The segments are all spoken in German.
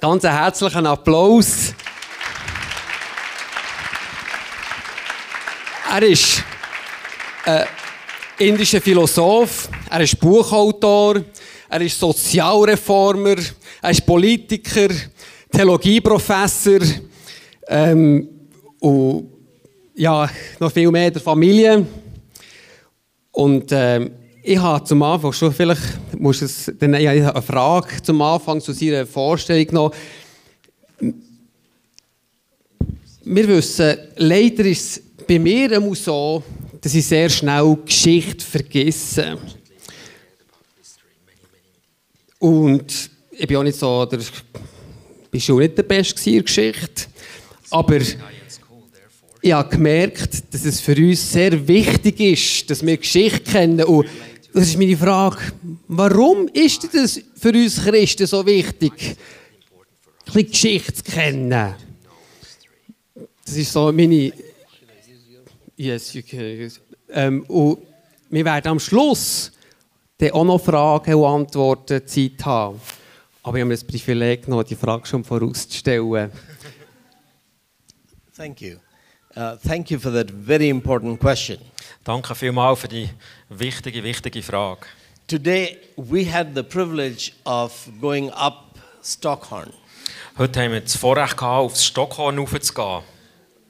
Ganz einen herzlichen Applaus. Er ist ein indischer Philosoph, er ist Buchautor, er ist Sozialreformer, er ist Politiker, Theologieprofessor ähm, und ja, noch viel mehr der Familie. Und ähm, ich habe zum Anfang schon, vielleicht muss es, dann, ich habe eine Frage zum Anfang zu seiner Vorstellung noch. Wir wissen, leider ist es bei mir immer so, dass ich sehr schnell Geschichte vergesse. Und ich bin auch nicht so, der, bist schon nicht der Beste in der Geschichte, aber ich habe gemerkt, dass es für uns sehr wichtig ist, dass wir Geschichte kennen. Und das ist meine Frage, warum ist das für uns Christen so wichtig, ein Geschichte zu kennen? Das ist so meine... Yes, you can. Ähm, und wir werden am Schluss dann auch noch Fragen und Antworten Zeit haben. Aber ich habe mir das Privileg noch, die Frage schon vorauszustellen. Thank you. Uh, thank you for that very important question. Danke vielmals für die wichtige, wichtige Frage. Today we had the privilege of going up Stockhorn. Heute haben wir das Vorrecht gehabt, aufs Stockhorn raufzugehen.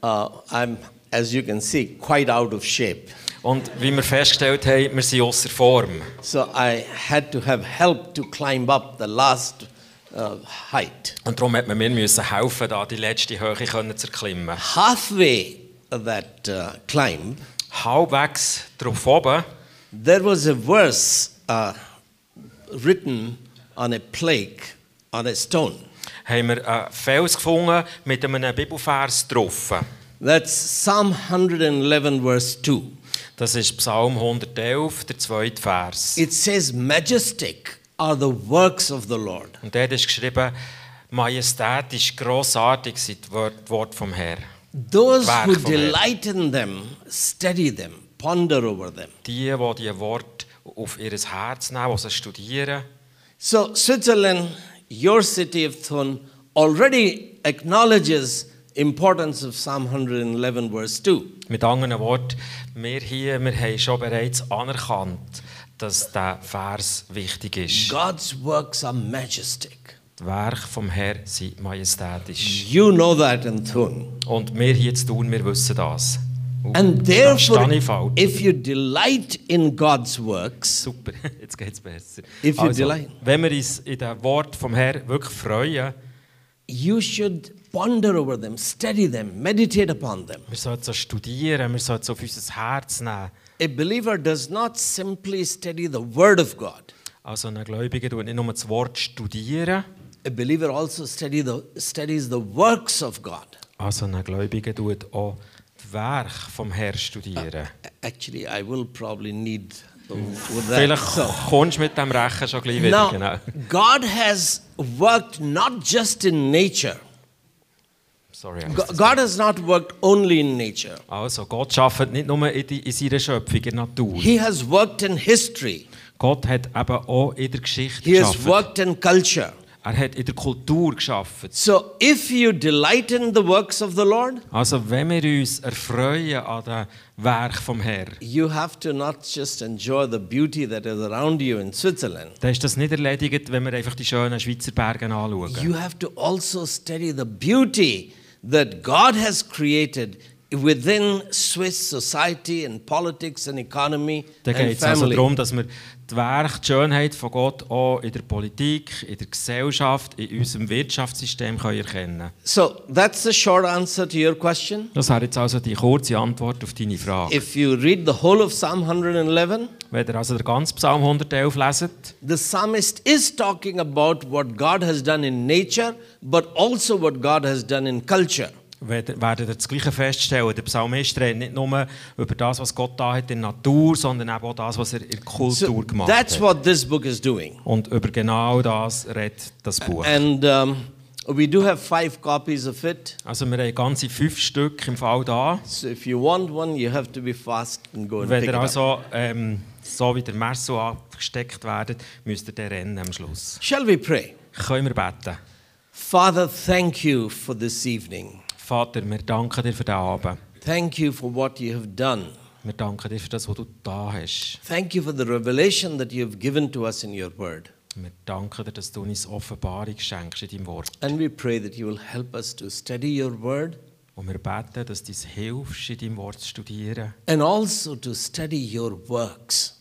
Uh, I'm, as you can see, quite out of shape. Und wie wir festgestellt haben, wir sind außer Form. So I had to have help to climb up the last uh, height. Und darum hat man mir müssen helfen, da die letzte Höhe können zu erklimmen. Halfway that uh, climb, Halbwegs drauf oben there was a verse uh, written on a plaque on a stone. haben wir einen Fels gefunden mit einem Bibelvers drauf. That's Psalm 111, verse 2. Das ist Psalm 111, der zweite Vers. It says, Majestic are the works of the Lord. Und dort ist geschrieben, majestätisch, grossartig sind die Worte vom Herrn. Those who delight in them, study them, ponder over them. Die, die diese Worte auf ihr Herz nehmen, die sie studieren. So, Switzerland, your city of Thun, already acknowledges importance of Psalm 111, verse 2. Mit anderen Worten, wir hier wir haben schon bereits anerkannt, dass der Vers wichtig ist. God's works are majestic. Die Werke vom Herrn sind majestätisch. You know that in Thun. Und wir hier zu tun, wir wissen das. Und And da therefore, if you delight in God's works, Super, jetzt geht es besser. If you Also, delight. wenn wir uns in dem Wort vom Herrn wirklich freuen, you should ponder over them, study them, meditate upon them. wir sollten so studieren, wir sollten es auf unser Herz nehmen. A believer does not simply study the Word of God. Also ein Gläubiger tut nicht nur das Wort studieren, A believer also study the, studies the works of God. also ein Gläubiger tut auch das Werk vom Herrn studieren. Actually, I will probably need that. Vielleicht So, kommst du mit dem Rechen schon gleich wieder. now, Genau. God has worked not just in nature. Sorry. Go- God has not worked only in nature. Also, Gott schafft nicht nur in, die, in seiner Schöpfung, in Natur. He has worked in history. Gott hat eben auch in der Geschichte He has worked in culture. Er hat in der Kultur geschafft. So, if you delight in the works of the Lord, Also, wenn wir uns erfreuen an dem Werk vom Herrn, you have to not just enjoy the beauty that is around you in Switzerland. dann ist das nicht erledigt, wenn wir einfach die schönen Schweizer Berge anschauen. You have to also study the beauty that God has created within Swiss society and politics and economy Da geht es also darum, dass wir die Werk, die Schönheit von Gott auch in der Politik, in der Gesellschaft, in unserem Wirtschaftssystem können erkennen so that's the short answer to your question. Das wäre jetzt also die kurze Antwort auf deine Frage. If you read the whole of Psalm 111, Wenn ihr also den ganzen Psalm 111 leset, the psalmist is talking about what God has done in nature, but also what God has done in culture. Werdet ihr das Gleiche feststellen. Der Psalmist redet nicht nur über das, was Gott da hat in der Natur, sondern eben auch das, was er in der Kultur So gemacht that's hat. what this book is doing. Und über genau das redet das Buch. And um, we do have five copies of it. Also wir haben ganze fünf Stück im Fall da. So if you want one, you have to be fast and go and Wenn pick ihr also ähm, so wie der Messer abgesteckt werdet, müsst ihr dann rennen am Schluss. Shall we pray? Können wir beten? Father, thank you for this evening. Vater, wir danken dir für den Abend. Thank you for what you have done. Wir danken dir für das, was du da hast. Thank you for the revelation that you have given to us in your word. Wir danken dir, dass du uns Offenbarung schenkst in deinem Wort. And we pray that you will help us to study your word Und wir beten, dass du uns hilfst, in deinem Wort zu studieren. and also to study your works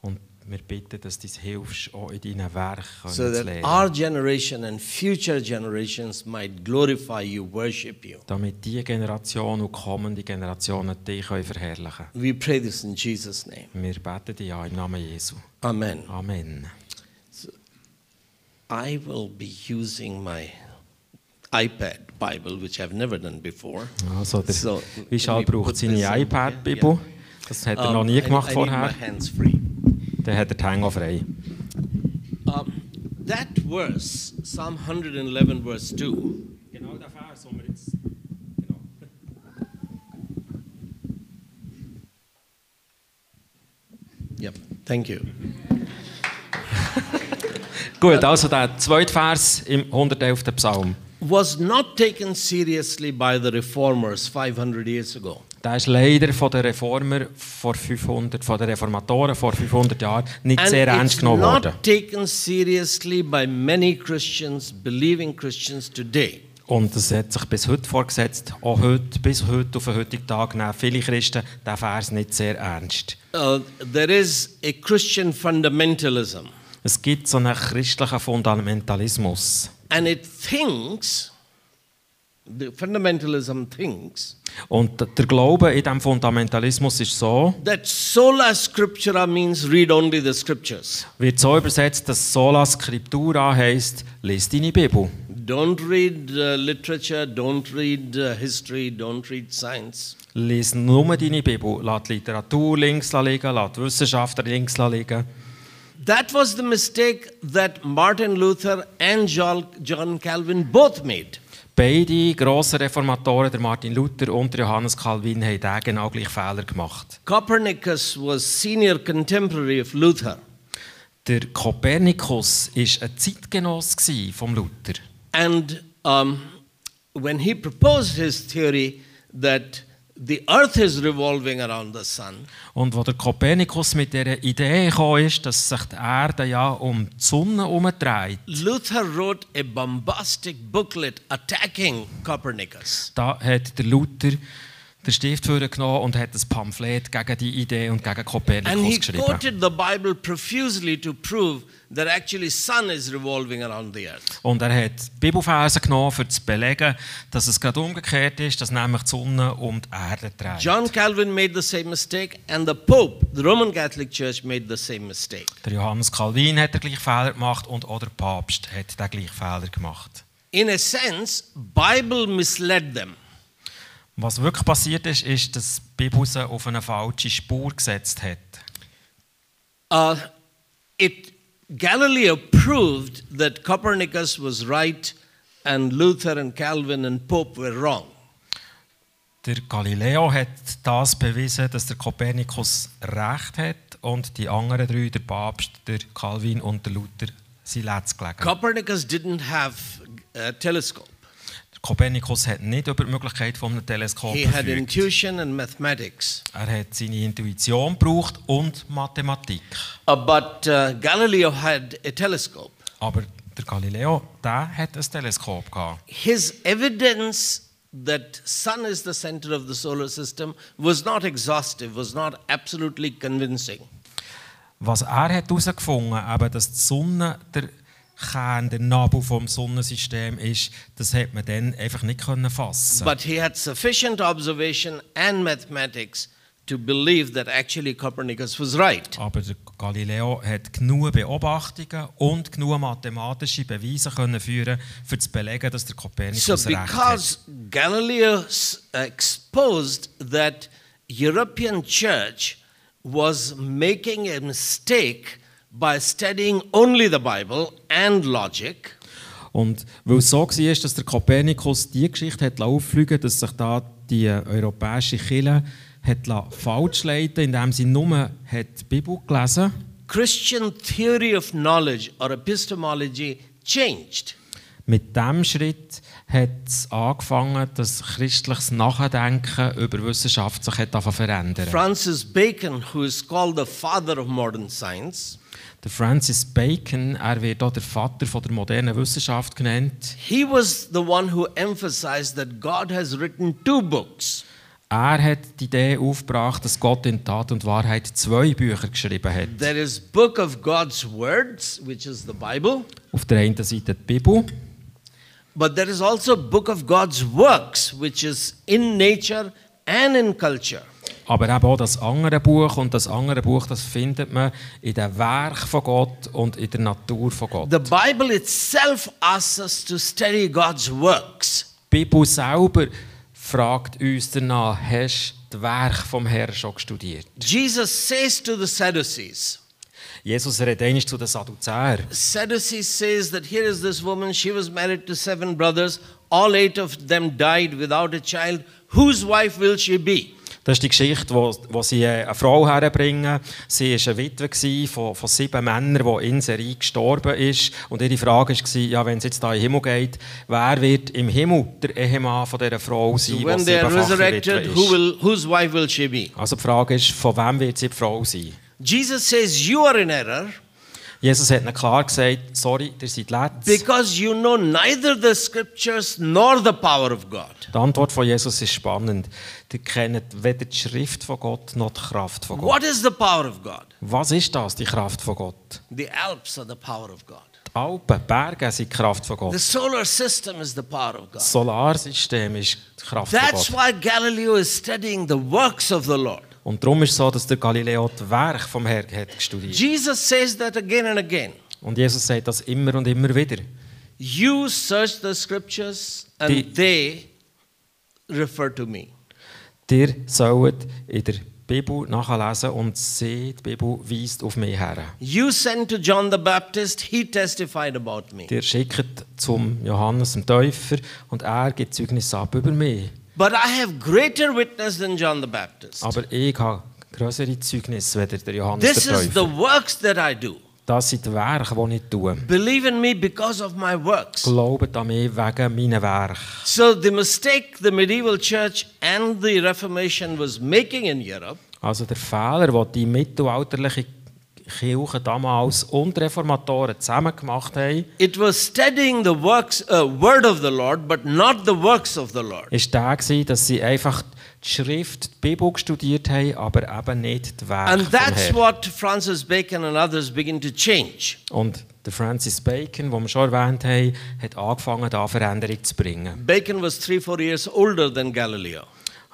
Und wir bitten, dass du uns hilfst, auch in deinen Werken so zu lernen. our generation and future generations might glorify you, worship you. damit diese Generation und kommende Generationen dich können verherrlichen We pray this in Jesus' name. Wir beten dich im Namen Jesu. Amen. Amen. I will be using my iPad Bible, which I've never done before. Also, der So, Vishal braucht seine iPad-Bibel. here. Das hat er Um, noch nie I- gemacht I need vorher. my hands free. Dann hat er die Hänge auch frei. Um, that verse, Psalm 111, verse 2, Genau der Vers, den wir jetzt... yep, thank you. Gut, also der zweite Vers im 111. Psalm. Was not taken seriously by the reformers 500 years ago. Der ist leider von den Reformer vor 500, von den Reformatoren vor 500 Jahren nicht And sehr ernst genommen worden. taken seriously by many Christians, believing Christians today. Und es hat sich bis heute vorgesetzt, auch heute, bis heute auf den heutigen Tag nehmen viele Christen den Vers nicht sehr ernst. Uh, there is a Christian fundamentalism, Es gibt so einen christlichen Fundamentalismus. and it thinks, the fundamentalism thinks, Und der Glaube in diesem Fundamentalismus ist so, that sola scriptura means read only the scriptures. wird so übersetzt, dass Sola Scriptura heisst, lies deine Bibel. Don't read uh, literature, don't read uh, history, don't read science. Lies nur deine Bibel. Lass Literatur links liegen, lass Wissenschaftler links liegen. That was the mistake that Martin Luther and John Calvin both made. Beide grossen Reformatoren, der Martin Luther und der Johannes Calvin, haben den genau gleichen Fehler gemacht. Copernicus was senior contemporary of Luther, Der Kopernikus war ein Zeitgenoss von Luther. and um, when he proposed his theory that the earth is revolving around the sun, Und wo der Kopernikus mit der Idee gekommen ist, dass sich die Erde ja um die Sonne herumdreht, Luther wrote a bombastic booklet attacking Copernicus. da hat der Luther den Stift genommen und hat ein Pamphlet gegen die Idee und gegen And Kopernikus he geschrieben. quoted the Bible profusely to prove that actually sun is revolving around the earth. Und er hat Bibelverse genommen, um zu belegen, dass es gerade umgekehrt ist, dass nämlich die Sonne um die Erde dreht. John Calvin made the same mistake, and the Pope, the Roman Catholic Church, made the same mistake. Der Johannes Calvin hat den gleichen Fehler gemacht und auch der Papst hat den gleichen Fehler gemacht. In a sense, Bible misled them. Was wirklich passiert ist, ist, dass sie auf eine falsche Spur gesetzt hat. Uh, it Galileo proved that Copernicus was right, and Luther and Calvin and Pope were wrong. Der Galileo hat das bewiesen, dass der Kopernikus recht hat und die anderen drei, der Papst, der Calvin und der Luther, sind letzt gelegen. Copernicus didn't have a telescope. Der Kopernikus hat nicht über die Möglichkeit von einem Teleskop He had intuition and mathematics. Er hat seine Intuition gebraucht und Mathematik. Uh, but uh, Galileo had a telescope. Aber der Galileo, der hat ein Teleskop gehabt. His evidence that sun is the center of the solar system was not exhaustive, was not absolutely convincing. Was er hat herausgefunden hat, dass die Sonne der Kern, der Nabel vom Sonnensystem ist, das hat man dann einfach nicht können fassen. But he had sufficient observation and mathematics to believe that actually Copernicus was right. Aber Galileo hat genug Beobachtungen und genug mathematische Beweise können führen, für zu belegen, dass der So Kopernikus recht hat. because Galileo exposed that European church was making a mistake by studying only the Bible and logic, Und weil es so war, dass der Kopernikus die Geschichte hat auffliegen dass sich da die europäische Kirche hat falsch leiten indem sie nur hat die Bibel gelesen. Christian theory of knowledge or epistemology changed. Mit diesem Schritt hat es angefangen, dass christliches Nachdenken über Wissenschaft sich hat verändern. Francis Bacon, who is called the father of modern science, Der Francis Bacon, er wird auch der Vater von der modernen Wissenschaft genannt. he was the one who emphasized that God has written two books. Er hat die Idee aufgebracht, dass Gott in Tat und Wahrheit zwei Bücher geschrieben hat. There is book of God's words, which is the Bible, Auf der einen Seite die Bibel, but there is also book of God's works, which is in nature and in culture. Aber eben auch das andere Buch. Und das andere Buch, das findet man in dem Werk von Gott und in der Natur von Gott. The Bible itself asks us to study God's works. Die Bibel selber fragt uns danach, hast du das Werk vom Herrn schon studiert? Jesus says to the Sadducees, Jesus redet einmal zu den Sadduzäern. Sadducees says that here is this woman, she was married to seven brothers, all eight of them died without a child. Whose wife will she be? Das ist die Geschichte, wo, wo sie äh, eine Frau herbringen. Sie war eine Witwe von, von sieben Männern, die in Serie gestorben ist. Und ihre Frage war, ja, wenn es jetzt da in den Himmel geht, wer wird im Himmel der Ehemann von dieser Frau sein, die they are siebenfache Witwe resurrected, who will, whose wife will she be? Also die Frage ist, von wem wird sie die Frau sein? Jesus says, You are in error Jesus hat ihnen klar gesagt, sorry, ihr seid letzt. because you know neither the scriptures nor the power of God. Die Antwort von Jesus ist spannend. Ihr kennt weder die Schrift von Gott noch die Kraft von Gott. What is the power of God? Was ist das, die Kraft von Gott? The Alps are the power of God. Die Alpen, Berge sind die Kraft von The Gott. solar system is the power of God. Das Solarsystem ist die Kraft That's von Gott. why Galileo is studying the works of the Lord. Und darum ist es so, dass der Galileo das Werk vom Herrn hat studiert. Jesus says that again and again. Und Jesus sagt das immer und immer wieder. You search the scriptures and Die- they refer to me. Ihr sollt in der Bibel nachlesen und sie, die Bibel, weist auf mich her. You sent to John the Baptist, he testified about me. Ihr schickt zum Johannes, dem Täufer, und er gibt Zeugnis ab über mich. But I have greater witness than John the Baptist. Aber ich habe größere Zeugnisse als der Johannes This der is the Täufer. works that I do. Das sind die Werke, die ich tue. Believe in me because of my works. Glaubt an mich wegen meiner Werke. So the mistake the medieval church and the Reformation was making in Europe Also der Fehler, den die mittelalterliche Kirche damals und Reformatoren zusammen gemacht haben, It was studying the works, uh, word of the Lord, but not the works of the Lord. ist der gewesen, dass sie einfach die Schrift, die Bibel studiert haben, aber eben nicht die Werke And that's what Francis Bacon and others begin to change. Und der Francis Bacon, den wir schon erwähnt haben, hat angefangen, da Veränderung zu bringen. Bacon was three, four years older than Galileo.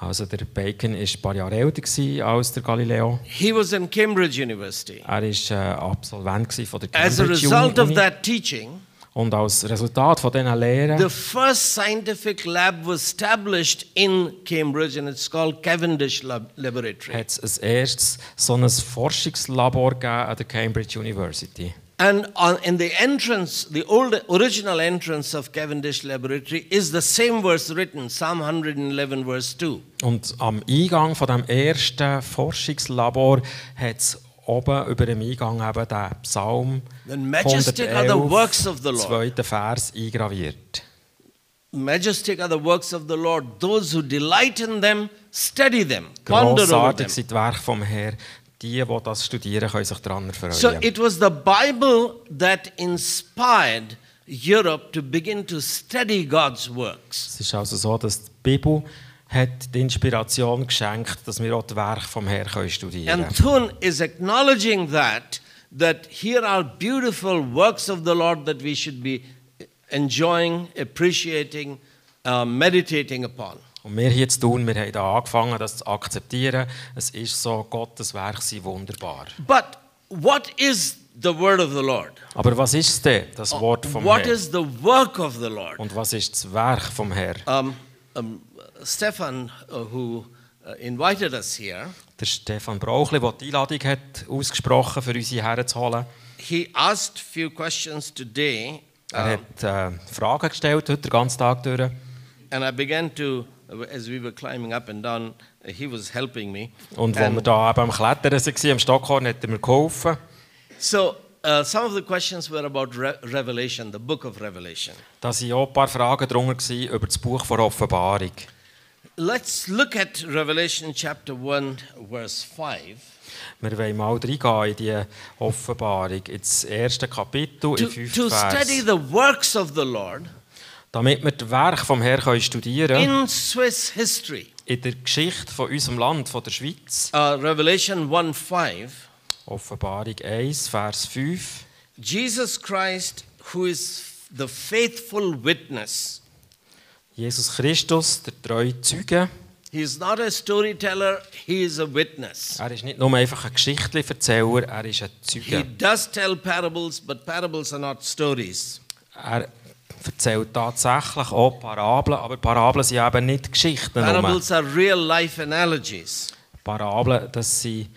Also der Bacon war ein paar Jahre älter gewesen als der Galileo. He was in Cambridge University. Er war äh, Absolvent von der As a Cambridge result of Uni. that teaching, Und als Resultat von diesen Lehren the first scientific lab was established in Cambridge, and it's called Cavendish Lab- Laboratory. hat es erstes so ein Forschungslabor gegeben an der Cambridge University. And on, in the entrance, the old original entrance of Cavendish Laboratory is the same verse written, Psalm 111, verse 2. Und am Eingang von dem ersten Forschungslabor hat es oben über dem Eingang eben den Psalm Then majestic are the works of the Lord. zweiten Vers eingraviert. Majestic are the works of the Lord. Those who delight in them, study them, ponder over them. Sind die Werke vom Herrn. Die, die das studieren, können sich daran erfreuen. So it was the Bible that inspired Europe to begin to study God's works. es ist also so, dass die Bibel hat die Inspiration geschenkt, dass wir auch die Werke vom Herrn können studieren And Thun is acknowledging that, that here are beautiful works of the Lord that we should be enjoying, appreciating, uh, meditating upon. Und wir hier zu tun, wir haben da angefangen, das zu akzeptieren. Es ist so, Gottes Werke sind wunderbar. But what is the word of the Lord? Aber was ist denn das Wort vom What Herrn? is the work of the Lord? Und was ist das Werk vom Herrn? Um, um, Stefan, uh, who uh, invited us here, Der Stefan Brauchli, der die Einladung hat ausgesprochen für uns hierher zu holen, he asked few questions today, er uh, hat äh, Fragen gestellt heute den ganzen Tag durch. and I began to, as we were climbing up and down, uh, he was helping me. Und als wir da eben am Klettern waren, am Stockhorn, hat er mir geholfen. so uh, some of the questions were about Re- Revelation, the book of Revelation. Da waren auch ein paar Fragen drunter gewesen über das Buch der Offenbarung. Let's look at Revelation chapter 1, verse 5. Wir wollen mal reingehen in die Offenbarung, ins erste Kapitel, To, im to fünften study Vers. the works of the Lord Damit wir das Werk vom Herrn können studieren in Swiss history. in der Geschichte von unserem Land, von der Schweiz. Uh, Revelation 1 5. Offenbarung 1, Vers 5. Jesus Christ, who is the faithful witness. Jesus Christus, der treue Zeuge. He is not a storyteller, he is a witness. Er ist nicht nur einfach ein Geschichtlenerzähler, er ist ein He Zeuge. does tell parables, but parables are not stories. Er erzählt tatsächlich auch Parabeln, aber Parabeln sind eben nicht Geschichten. Parables are real life analogies. Parabeln, das sind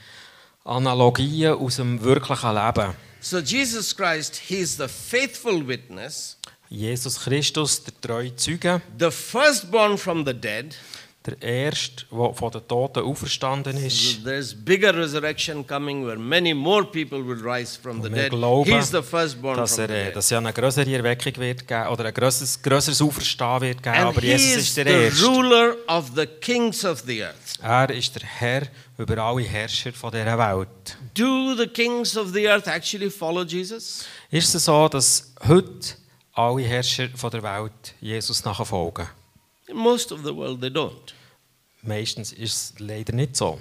Analogien aus dem wirklichen Leben. So, Jesus Christ, he is the faithful witness, Jesus Christus, der treue Zeuge, the firstborn from the dead. Der Erste, der von den Toten auferstanden ist. There's bigger resurrection coming where many more people will rise from the dead. glauben, He's the firstborn dass, from er, the äh, dead. dass es eine größere Erweckung wird geben oder ein größeres, größeres Auferstehen wird geben, And aber Jesus is ist der the Erste. ruler of the kings of the earth. Er ist der Herr über alle Herrscher von dieser Welt. Do the kings of the earth actually follow Jesus? Ist es so, dass heute alle Herrscher von der Welt Jesus nachfolgen? Most of the world, they don't. Meistens ist es leider nicht so.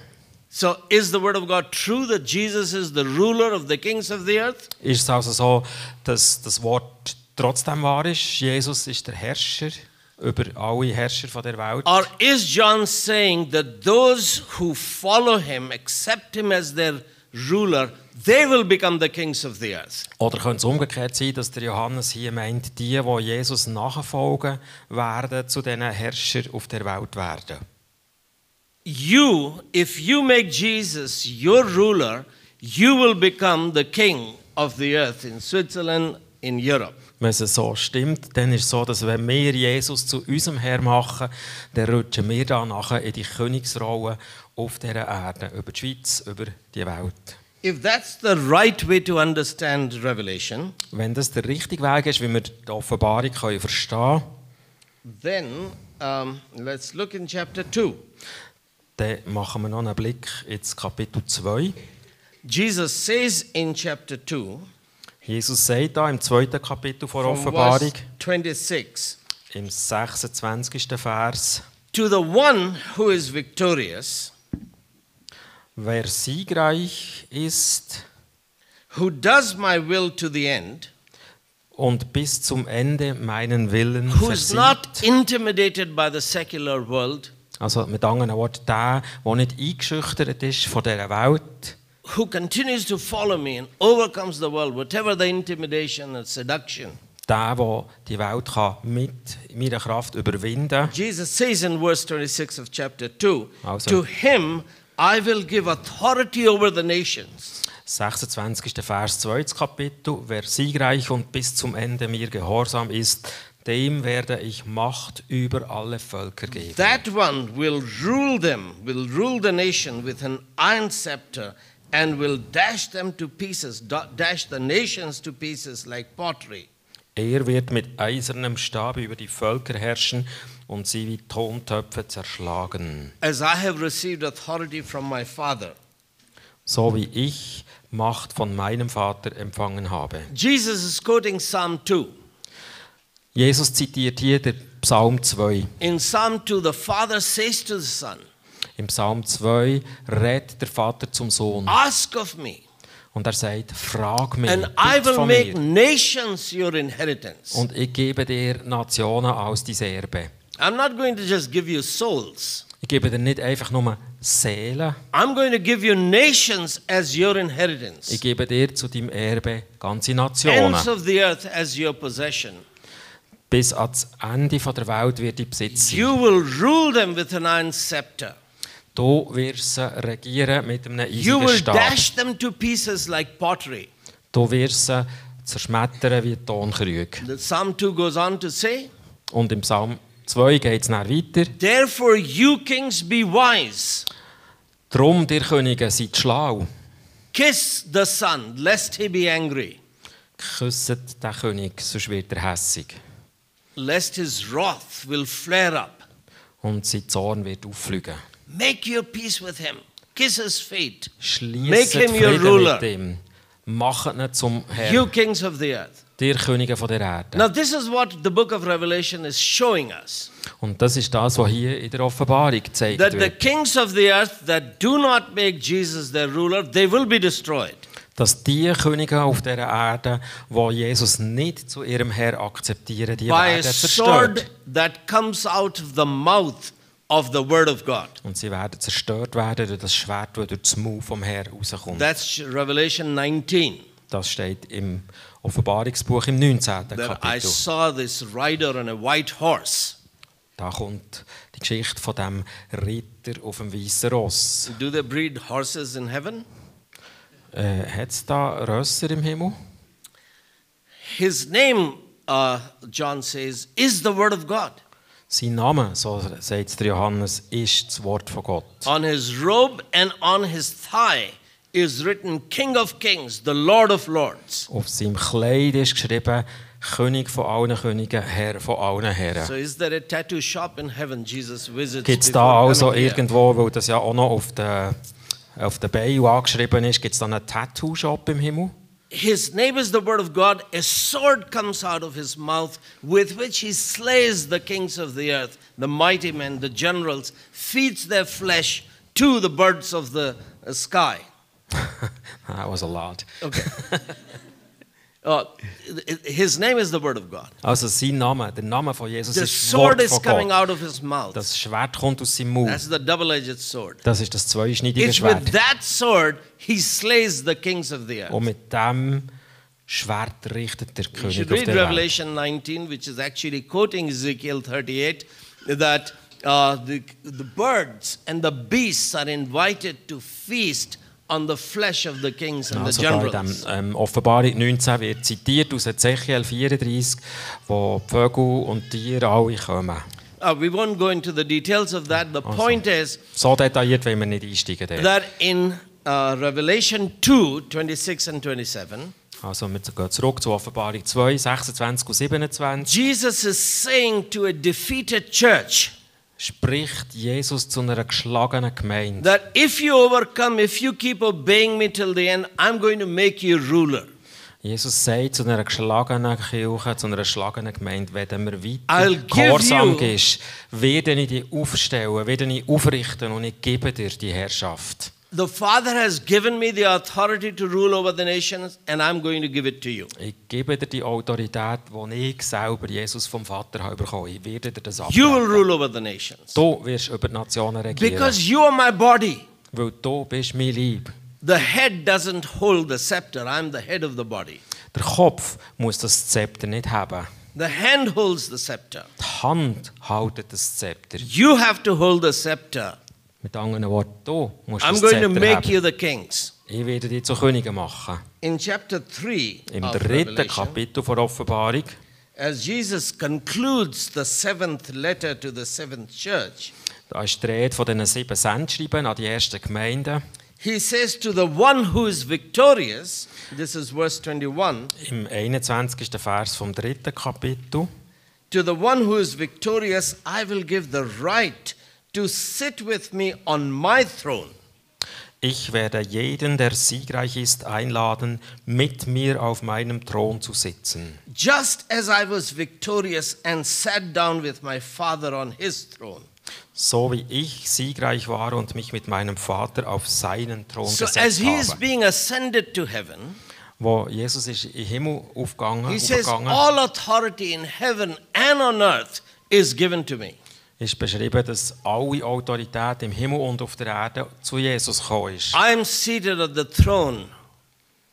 So, is the word of God true that Jesus is the ruler of the kings of the earth? Ist es also so, dass das Wort trotzdem wahr ist? Jesus ist der Herrscher über alle Herrscher von der Welt? Or is John saying that those who follow him, accept him as their ruler, they will become the kings of the earth? Oder könnte es umgekehrt sein, dass der Johannes hier meint, die, die Jesus nachfolgen, werden zu den Herrschern auf der Welt werden? You, if you make Jesus your ruler, you will become the king of the earth in Switzerland, in Europe. Wenn es so stimmt, dann ist es so, dass wenn wir Jesus zu unserem Herr machen, dann rutschen wir da nachher in die Königsrolle auf dieser Erde, über die Schweiz, über die Welt. If that's the right way to understand Revelation, Wenn das der richtige Weg ist, wie wir die Offenbarung können verstehen then um, let's look in chapter 2. dann machen wir noch einen Blick ins Kapitel 2. Jesus says in chapter 2, Jesus sagt da im zweiten Kapitel vor Offenbarung, verse 26, im 26. Vers, To the one who is victorious, wer siegreich ist who does my will to the end, und bis zum Ende meinen Willen who is not intimidated by the secular world, Also mit anderen Worten, der, der nicht eingeschüchtert ist von dieser Welt, who continues to follow me and overcomes the world, whatever the intimidation and seduction. der, der die Welt kann mit meiner Kraft überwinden. Jesus says in verse 26 of chapter 2 Also- To him I will give authority over the nations. 26. Vers 2. Kapitel. Wer siegreich und bis zum Ende mir gehorsam ist, dem werde ich Macht über alle Völker geben. That one will rule them, will rule the nation with an iron scepter, and will dash them to pieces, da- dash the nations to pieces like pottery. Er wird mit eisernem Stab über die Völker herrschen und sie wie Tontöpfe zerschlagen. As I have received authority from my Father. So wie ich Macht von meinem Vater empfangen habe. Jesus is quoting Psalm 2. Jesus zitiert hier den Psalm 2. In Psalm 2, the Father says to the Son, Im Psalm 2 redet der Vater zum Sohn Ask of me, und er sagt, frag mich, and I will make mir nations your inheritance. und ich gebe dir Nationen als dein Erbe. I'm not going to just give you souls. Ich gebe dir nicht einfach nur Seelen, I'm going to give you nations as your inheritance. ich gebe dir zu deinem Erbe ganze Nationen. Ends of the earth as your possession. Bis ans Ende der Welt wird ich Besitz sein. You will rule them with an iron scepter. Du wirst sie regieren mit einem You eisigen will Stab. dash them to pieces like pottery. Du wirst sie zerschmettern wie Tonkrüge. Psalm 2 goes on to say, Und im Psalm 2 geht es dann weiter. Therefore, you kings be wise. Drum, dir Könige, seid schlau. Kiss the Son, lest he be angry, Küsset den König, sonst wird er hässig. lest his wrath will flare up. Und sein Zorn wird auffliegen. Make your peace with him. Kiss his feet. Schließt Make him your Frieden ruler. mit ihm. Macht ihn zum Herr, You kings of the earth. Der Könige von der Erde. Now, this is what the book of Revelation is showing us Und das ist das, was hier in der Offenbarung gezeigt that the wird. kings of the earth that do not make Jesus their ruler, they will be destroyed. Dass die Könige auf der Erde, die Jesus nicht zu ihrem Herr akzeptieren, die by a werden sword zerstört. that comes out of the mouth of the word of God. Und sie werden zerstört werden durch das Schwert, das durch das Maul vom Herr rauskommt. That's Revelation 19. Das steht im Offenbarungsbuch im 19. That I Kapitel. saw this rider on a white horse. Da kommt die Geschichte von dem Ritter auf dem weißen Ross. Do they breed horses in heaven? Äh, Hat es da Rösser im Himmel? His name, uh, John says, is the word of God. Sein Name, so sagt Johannes, ist das Wort von Gott. On his robe and on his thigh is written King of Kings, the Lord of Lords. Auf seinem Kleid ist geschrieben, König von allen Königen, Herr von allen Herren. So is there a tattoo shop in heaven Jesus visits? Gibt es before da also irgendwo, weil das ja auch noch auf den, auf den Beinen angeschrieben ist, gibt es da einen Tattoo-Shop im Himmel? His name is the word of God. A sword comes out of his mouth with which he slays the kings of the earth, the mighty men, the generals, feeds their flesh to the birds of the sky. That was a lot. Okay. Uh, his name is the word of God. Also sein Name, der Name von Jesus The ist das sword is von coming Gott. out of his mouth. Das Schwert kommt aus seinem Mund. That's the double-edged sword. Das ist das zweischneidige It's Schwert. with that sword he slays the kings of the earth. Und mit dem Schwert richtet der You König should auf read der Welt. Revelation 19, which is actually quoting Ezekiel 38, that uh, the, the birds and the beasts are invited to feast on the flesh of the kings and Also the generals. dem, ähm, Offenbarung 19 wird zitiert aus Ezechiel 34, wo die Vögel und Tiere alle kommen. Uh, we won't go into the details of that. The point is So detailliert wollen wir nicht einsteigen. Dort. that in uh, Revelation 2, 26 and 27, Also wir gehen zurück zu Offenbarung 2, 26 und 27. Jesus is saying to a defeated church Spricht Jesus zu einer geschlagenen Gemeinde. that if you overcome, if you keep obeying me till the end, I'm going to make you ruler. Jesus sagt zu einer geschlagenen Kirche, zu einer geschlagenen Gemeinde, wenn wir weiter gehorsam bist, werde ich dich aufstellen, werde ich aufrichten und ich gebe dir die Herrschaft. The Father has given me the authority to rule over the nations, and I'm going to give it to you. Ich gebe dir die Autorität, die ich selber, Jesus vom Vater, habe bekommen. Ich werde dir das You will abgeben. rule over the nations. Du wirst über die Nationen regieren, Because you are my body. weil du bist mein Lieb. The head doesn't hold the scepter, I'm the head of the body. Der Kopf muss das Zepter nicht haben. The hand holds the scepter. Die Hand haltet das Zepter. You have to hold the scepter. Mit anderen Worten, du musst I'm going to make haben. you the kings. Ich werde dich zu Königen machen. In chapter 3 Im dritten Kapitel der Offenbarung, as Jesus concludes the seventh letter to the seventh church, da ist die Rede von diesen sieben Sendschreiben an die ersten Gemeinden. he says to the one who is victorious, this is verse 21, Im 21. Vers vom dritten Kapitel. To the one who is victorious, I will give the right to sit with me on my throne. Ich werde jeden, der siegreich ist, einladen, mit mir auf meinem Thron zu sitzen. Just as I was victorious and sat down with my Father on his throne. So wie ich siegreich war und mich mit meinem Vater auf seinen Thron So, as gesetzt he is habe. being ascended to heaven, Wo Jesus ist in den Himmel aufgegangen, he says, All authority in heaven and on earth is given to me. Ist beschrieben, dass alle Autorität im Himmel und auf der Erde zu Jesus gekommen ist. I am seated at the throne.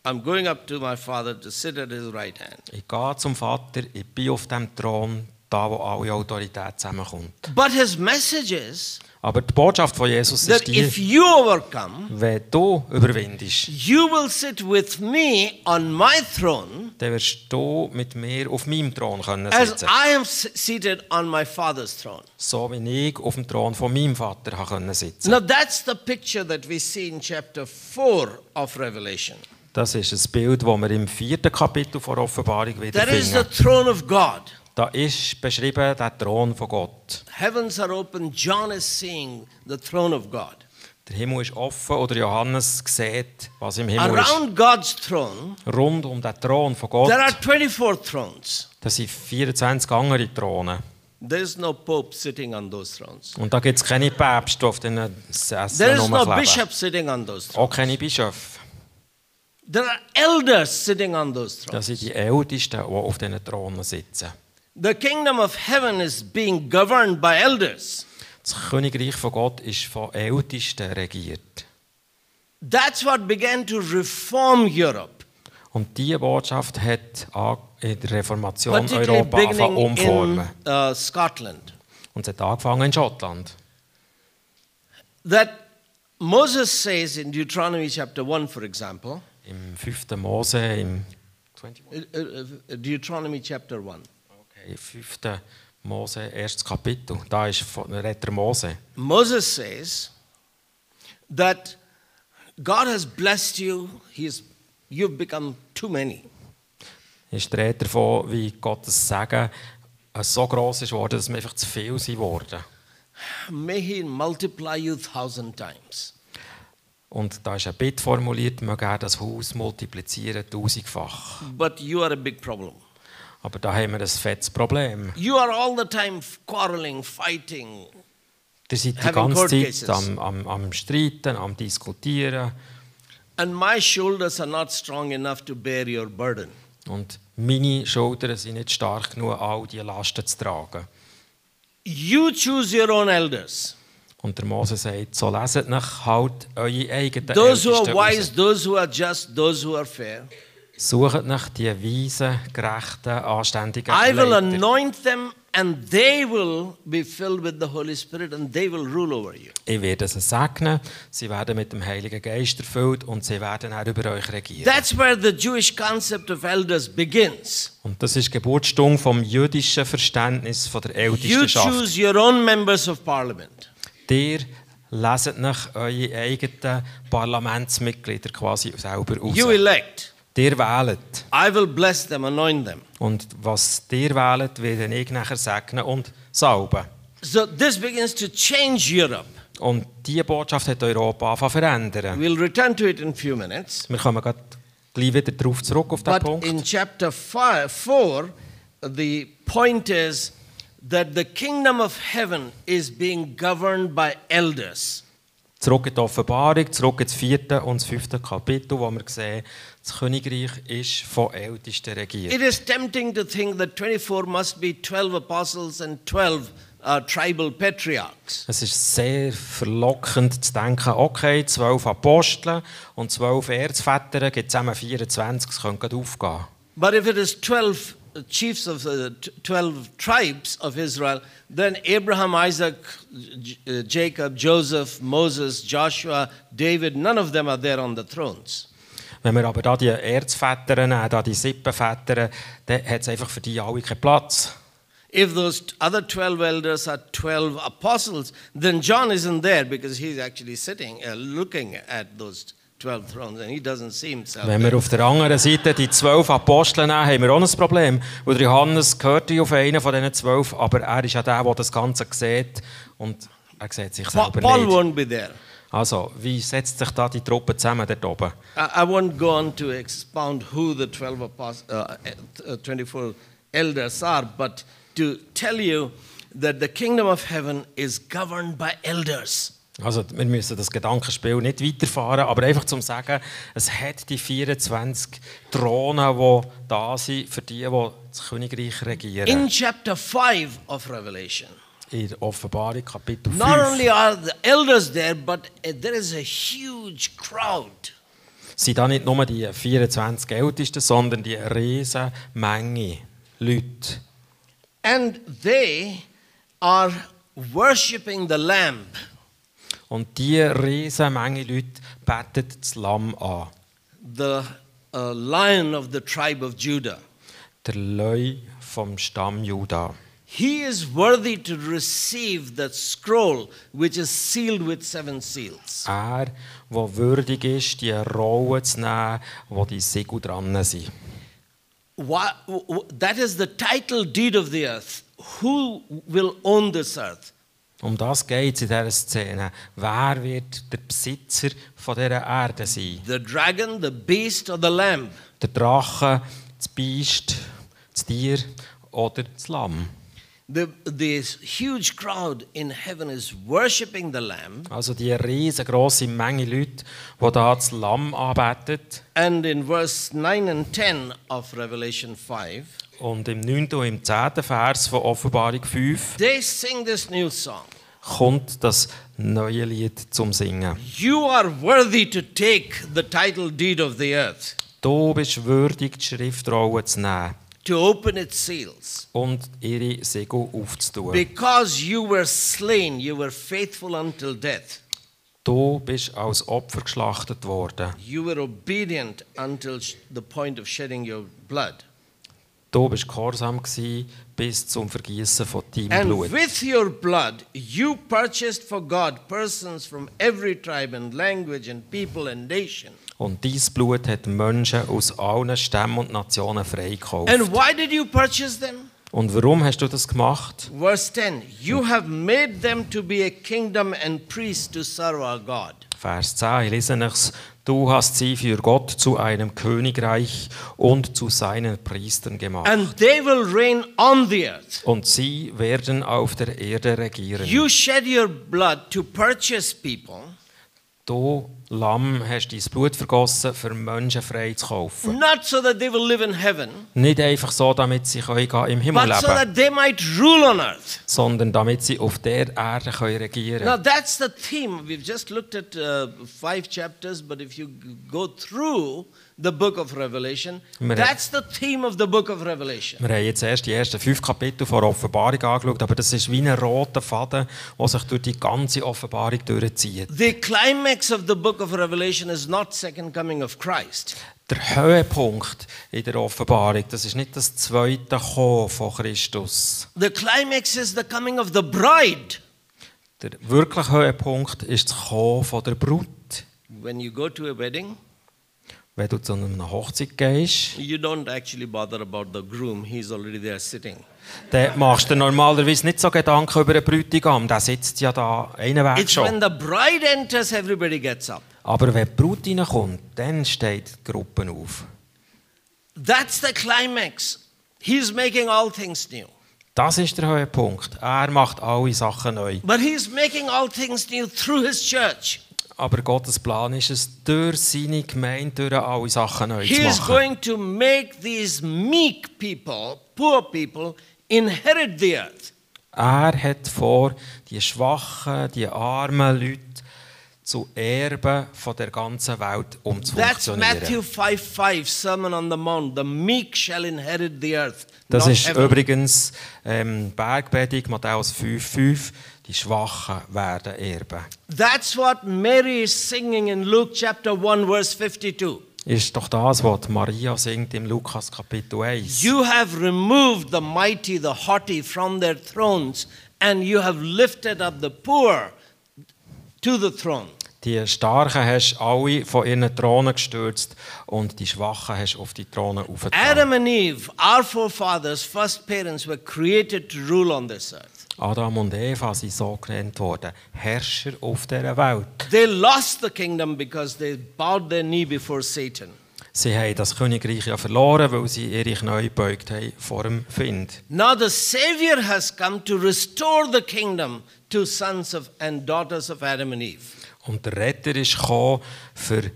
I'm going up to my Father to sit at his right hand. Ich gehe zum Vater, ich bin auf dem Thron, da, wo alle Autorität zusammenkommt. But his message is Aber die Botschaft von Jesus ist that die, if you overcome, wenn du überwindest, you will sit with me on my throne dann wirst du mit mir auf meinem Thron können as sitzen. I am seated on my Father's throne. So wie ich auf dem Thron von meinem Vater können sitzen. Now that's the picture that we see in chapter 4 of Revelation. Das ist ein Bild, das wir im vierten Kapitel der Offenbarung That is the wiederfinden. throne of God. Da ist beschrieben der Thron von Gott. Heavens are open. John is seeing the throne of God. Der Himmel ist offen oder Johannes sieht, was im Himmel Around God's throne, ist. Rund um den Thron von Gott, there are 24 thrones. da sind 24 andere Throne. There is no pope sitting on those thrones. Und da gibt es keine Päpste, die auf diesen Sesseln There is no bishop sitting on those thrones. Auch keine Bischöfe. There are elders sitting on those Das thrones. sind die Ältesten, die auf diesen Thronen sitzen. The kingdom of heaven is being governed by elders. Das Königreich von Gott ist von Ältesten regiert. That's what began to reform Europe, Und diese Botschaft hat in der Reformation Europa angefangen in umformen. uh, Scotland. Und es hat angefangen in Schottland. That Moses says in Deuteronomy chapter 1, for example, Im 5. Mose, im 21? uh, uh, uh, Deuteronomy chapter 1. Okay, 5. Mose, erstes Kapitel. Da ist von Retter Mose. Moses says that God has blessed you, He's, you've become too many. Ist die Rede davon, wie Gottes Segen äh, so groß ist worden, dass wir einfach zu viel sind worden. May He multiply you thousand times. Und da ist ein Bitt formuliert, man gerne das Haus multiplizieren tausendfach. But you are a big problem. Aber da haben wir ein fettes Problem. You are all the time quarreling, fighting. Ihr seid die ganze Zeit am, am, am Streiten, am Diskutieren. And my shoulders are not strong enough to bear your burden. Und meine Schultern sind nicht stark genug, all diese Lasten zu tragen. You choose your own elders. Und der Mose sagt, so leset nach halt eure eigenen Those who are Ältesten wise, raus. those who are just, those who are fair. Sucht nach die weisen, gerechten, anständigen I will Leiter. anoint them and they will be filled with the Holy Spirit and they will rule over you. Ich werde sie segnen, sie werden mit dem Heiligen Geist erfüllt und sie werden auch über euch regieren. That's where the Jewish concept of elders begins. Und das ist die Geburtsstunde vom jüdischen Verständnis von der You Ältestenschaft. choose your own members of parliament. Ihr leset nach eure eigenen Parlamentsmitglieder quasi selber aus. You elect. Ihr wählt. I will bless them, anoint them. Und was ihr wählt, werde ich nachher segnen und salben. So this begins to change Europe. Und diese Botschaft hat Europa angefangen verändern. We'll return to it in a few minutes. Wir kommen gleich wieder darauf zurück, auf But Punkt. in chapter 4, the point is that the kingdom of heaven is being governed by elders. Zurück in die Offenbarung, zurück ins vierte und fünfte Kapitel, wo wir sehen, das Königreich ist von Ältesten regiert. It is tempting to think that 24 must be 12 apostles and 12 uh, tribal patriarchs. Es ist sehr verlockend zu denken, okay, zwölf Apostel und zwölf Erzväter gibt zusammen 24, es könnte aufgehen. But if it is 12 chiefs of the 12 tribes of Israel, then Abraham, Isaac, uh, Jacob, Joseph, Moses, Joshua, David, none of them are there on the thrones. Wenn wir aber da die Erzväter nehmen, da die Sippenväter, dann hat es einfach für die alle keinen Platz. If those other 12 elders are 12 apostles, then John isn't there because he's actually sitting, uh, looking at those 12 thrones, and he doesn't see himself. Wenn wir auf der anderen Seite die zwölf Apostel nehmen, haben wir auch ein Problem. Weil Johannes gehört auf einen von diesen zwölf, aber er ist ja der, der das Ganze sieht und er sieht sich selber Paul nicht. won't be there. Also, wie setzt sich da die Truppe zusammen dort oben? I, I won't go on to expound who the 12 apostles, uh, uh, 24 elders are, but to tell you that the kingdom of heaven is governed by elders. Also, wir müssen das Gedankenspiel nicht weiterfahren, aber einfach zum sagen, es hat die 24 Thronen, die da sind, für die, die das Königreich regieren. In chapter 5 of Revelation, In der Offenbarung, Kapitel 5. not only are the elders there, but there is a huge crowd. sind da nicht nur die 24 Ältesten, sondern die riesige Menge Leute. And they are worshiping the Lamb. Und die riesen Menge Leute betet das Lamm an. the uh, lion of the tribe of Judah. Der Leu vom Stamm Juda. He is worthy to receive the scroll which is sealed with seven seals. Er, der würdig ist, die Rolle zu nehmen, wo die Siegel dran sind. Wha- w- w- that is the title deed of the earth. Who will own this earth? Um das geht es in dieser Szene. Wer wird der Besitzer von dieser Erde sein? The dragon, the beast, or the lamb? Der Drache, das Biest, das Tier oder das Lamm? The, this huge crowd in heaven is worshiping the lamb. Also die riesengroße Menge Leute, die da das Lamm anbetet. And in verse 9 and 10 of Revelation 5, Und im 9. und im 10. Vers von Offenbarung 5 they sing this new song. kommt das neue Lied zum Singen. You are worthy to take the title deed of the earth, Du bist würdig, die Schriftrolle zu nehmen to open its seals. und ihre Segel aufzutun. Because you were slain, you were faithful until death. Du bist als Opfer geschlachtet worden. You were obedient until the point of shedding your blood. Du bist gehorsam bis zum Vergießen von deinem And Blut. with your blood, you purchased for God persons from every tribe and language and people and nation. Und dein Blut hat Menschen aus allen Stämmen und Nationen freigekauft. And why did you purchase them? Und warum hast du das gemacht? Verse 10 You have made them to be a kingdom and priests to serve our God. Vers 10, ich lese es. Du hast sie für Gott zu einem Königreich und zu seinen Priestern gemacht. And they will reign on the earth. Und sie werden auf der Erde regieren. You shed your blood to purchase people, Du, Lamm, hast dein Blut vergossen, für Menschen frei zu kaufen. not so that they will live in heaven, Nicht einfach so, damit sie können im Himmel but so leben that they might rule on earth. sondern damit sie auf der Erde können regieren Now, können. that's the theme. We've just looked at uh, five chapters, but if you go through the book of Revelation, Wir- that's the theme of the book of Revelation. Wir haben jetzt erst die ersten fünf Kapitel von der Offenbarung angeschaut, aber das ist wie ein roter Faden, der sich durch die ganze Offenbarung durchzieht. The climax of the book of Revelation is not second coming of Christ. Der Höhepunkt in der Offenbarung, das ist nicht das zweite Kommen von Christus. The climax is the coming of the bride. Der wirkliche Höhepunkt ist das Kommen von der Brut. When you go to a wedding, Wenn du zu einer Hochzeit gehst, you don't actually bother about the groom, he's already there sitting. dann machst du dir normalerweise nicht so Gedanken über den Bräutigam. Der sitzt ja da einen Weg It's when schon. the bride enters, everybody gets up. Aber wenn die Brut reinkommt, dann steht die Gruppe auf. That's the climax. He's making all things new. Das ist der Höhepunkt. Er macht alle Sachen neu. But he's making all things new through his church. Aber Gottes Plan ist es, durch seine Gemeinde durch alle Sachen neu He zu is machen. going to make these meek people, poor people, inherit the earth. Er hat vor, die schwachen, die armen Leute zu Erben von der ganzen Welt That's umzufunktionieren. Matthew 5 5, Sermon on the Mount. The meek shall inherit the earth. Das not ist heaven. übrigens ähm, Bergpredigt, Matthäus 5,5. Die Schwachen werden erben. That's what Mary is singing in Luke chapter 1, verse 52. Ist doch das, was Maria singt im Lukas Kapitel 1. You have removed the mighty, the haughty from their thrones, and you have lifted up the poor to the throne. Die Starken hast alle von ihren Thronen gestürzt und die Schwachen hast auf die Thronen aufgetan. Adam and Eve, our forefathers, first parents, were created to rule on this earth. Adam und Eva sind so genannt worden. Herrscher auf dieser Welt. They lost the kingdom because they bowed their knee before Satan. Sie haben das Königreich ja verloren, weil sie ihre Knie gebeugt haben vor dem Find. Now the Savior has come to restore the kingdom to sons of and daughters of Adam and Eve. Und der Retter ist gekommen, für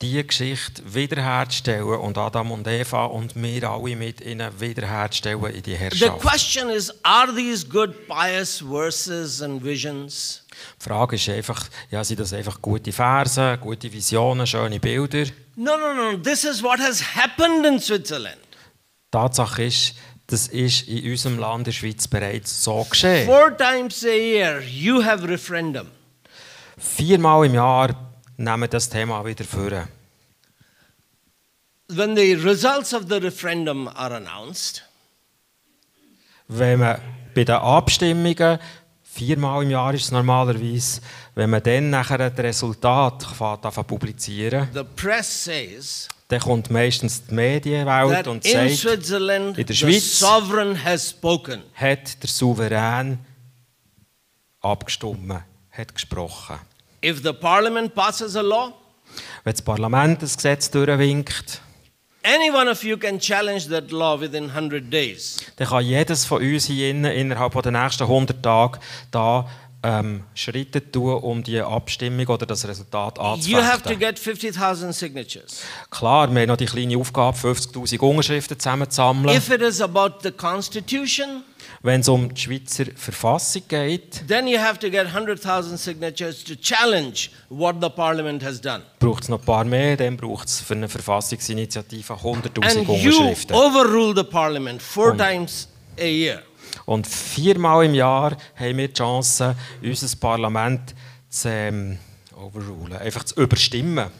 diese Geschichte wiederherzustellen und Adam und Eva und wir alle mit ihnen wiederherzustellen in die The Herrschaft. question is are these good, pious verses and visions? Die Frage ist einfach, ja, sind das einfach gute Verse, gute Visionen, schöne Bilder? No, no, no. This is what has happened in Switzerland. Tatsache ist, Das ist in unserem Land, der Schweiz, bereits so geschehen. Four times a year, you have referendum. Viermal im Jahr nehmen wir das Thema wieder vor. When the results of the referendum are announced, Wenn man bei den Abstimmungen, viermal im Jahr ist es normalerweise, wenn man dann nachher das Resultat anfängt publizieren the press says dann kommt meistens die Medienwelt und in sagt, Switzerland in der the Schweiz- sovereign has spoken. hat der Souverän abgestimmt, hat gesprochen. If the parliament passes a law, Wenn das Parlament das Gesetz durchwinkt, any one of you can challenge that law within 100 days. dann kann jedes von uns hier innen innerhalb der nächsten 100 Tage da ähm, Schritte tun, um die Abstimmung oder das Resultat You have to anzufechten. get 50,000 signatures. Klar, wir haben noch die kleine Aufgabe, 50'000 Unterschriften zusammenzusammeln. If it is about the constitution, Wenn es um die Schweizer Verfassung geht, then you have to get 100,000 signatures to challenge what the parliament has done. braucht es noch ein paar mehr, dann braucht es für eine Verfassungsinitiative 100'000 And you Unterschriften. overrule the parliament four times a year. Und viermal im Jahr haben wir die Chance, unser Parlament zu ähm, overrulen, einfach zu überstimmen.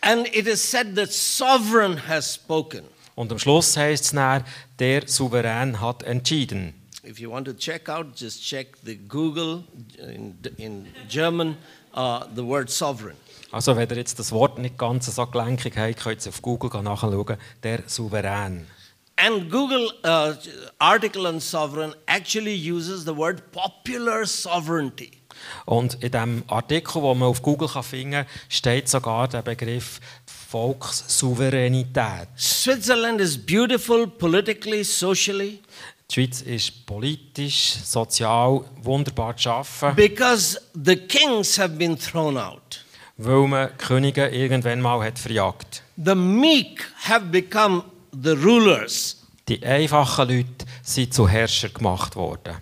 And it is said that sovereign has spoken. Und am Schluss heißt es dann, der Souverän hat entschieden. If you want to check out, just check the Google in, in German, uh, the word sovereign. Also wenn ihr jetzt das Wort nicht ganz so gelenkig habt, könnt ihr auf Google nachschauen, der Souverän. And Google uh, article on sovereign actually uses the word popular sovereignty. Und in dem Artikel, den man auf Google kann finden steht sogar der Begriff Volkssouveränität. Switzerland is beautiful politically, socially, Die Schweiz ist politisch, sozial wunderbar zu arbeiten, because the kings have been thrown out. weil man Könige irgendwann mal hat verjagt. The meek have become the rulers. Die einfachen Leute sind zu Herrscher gemacht worden.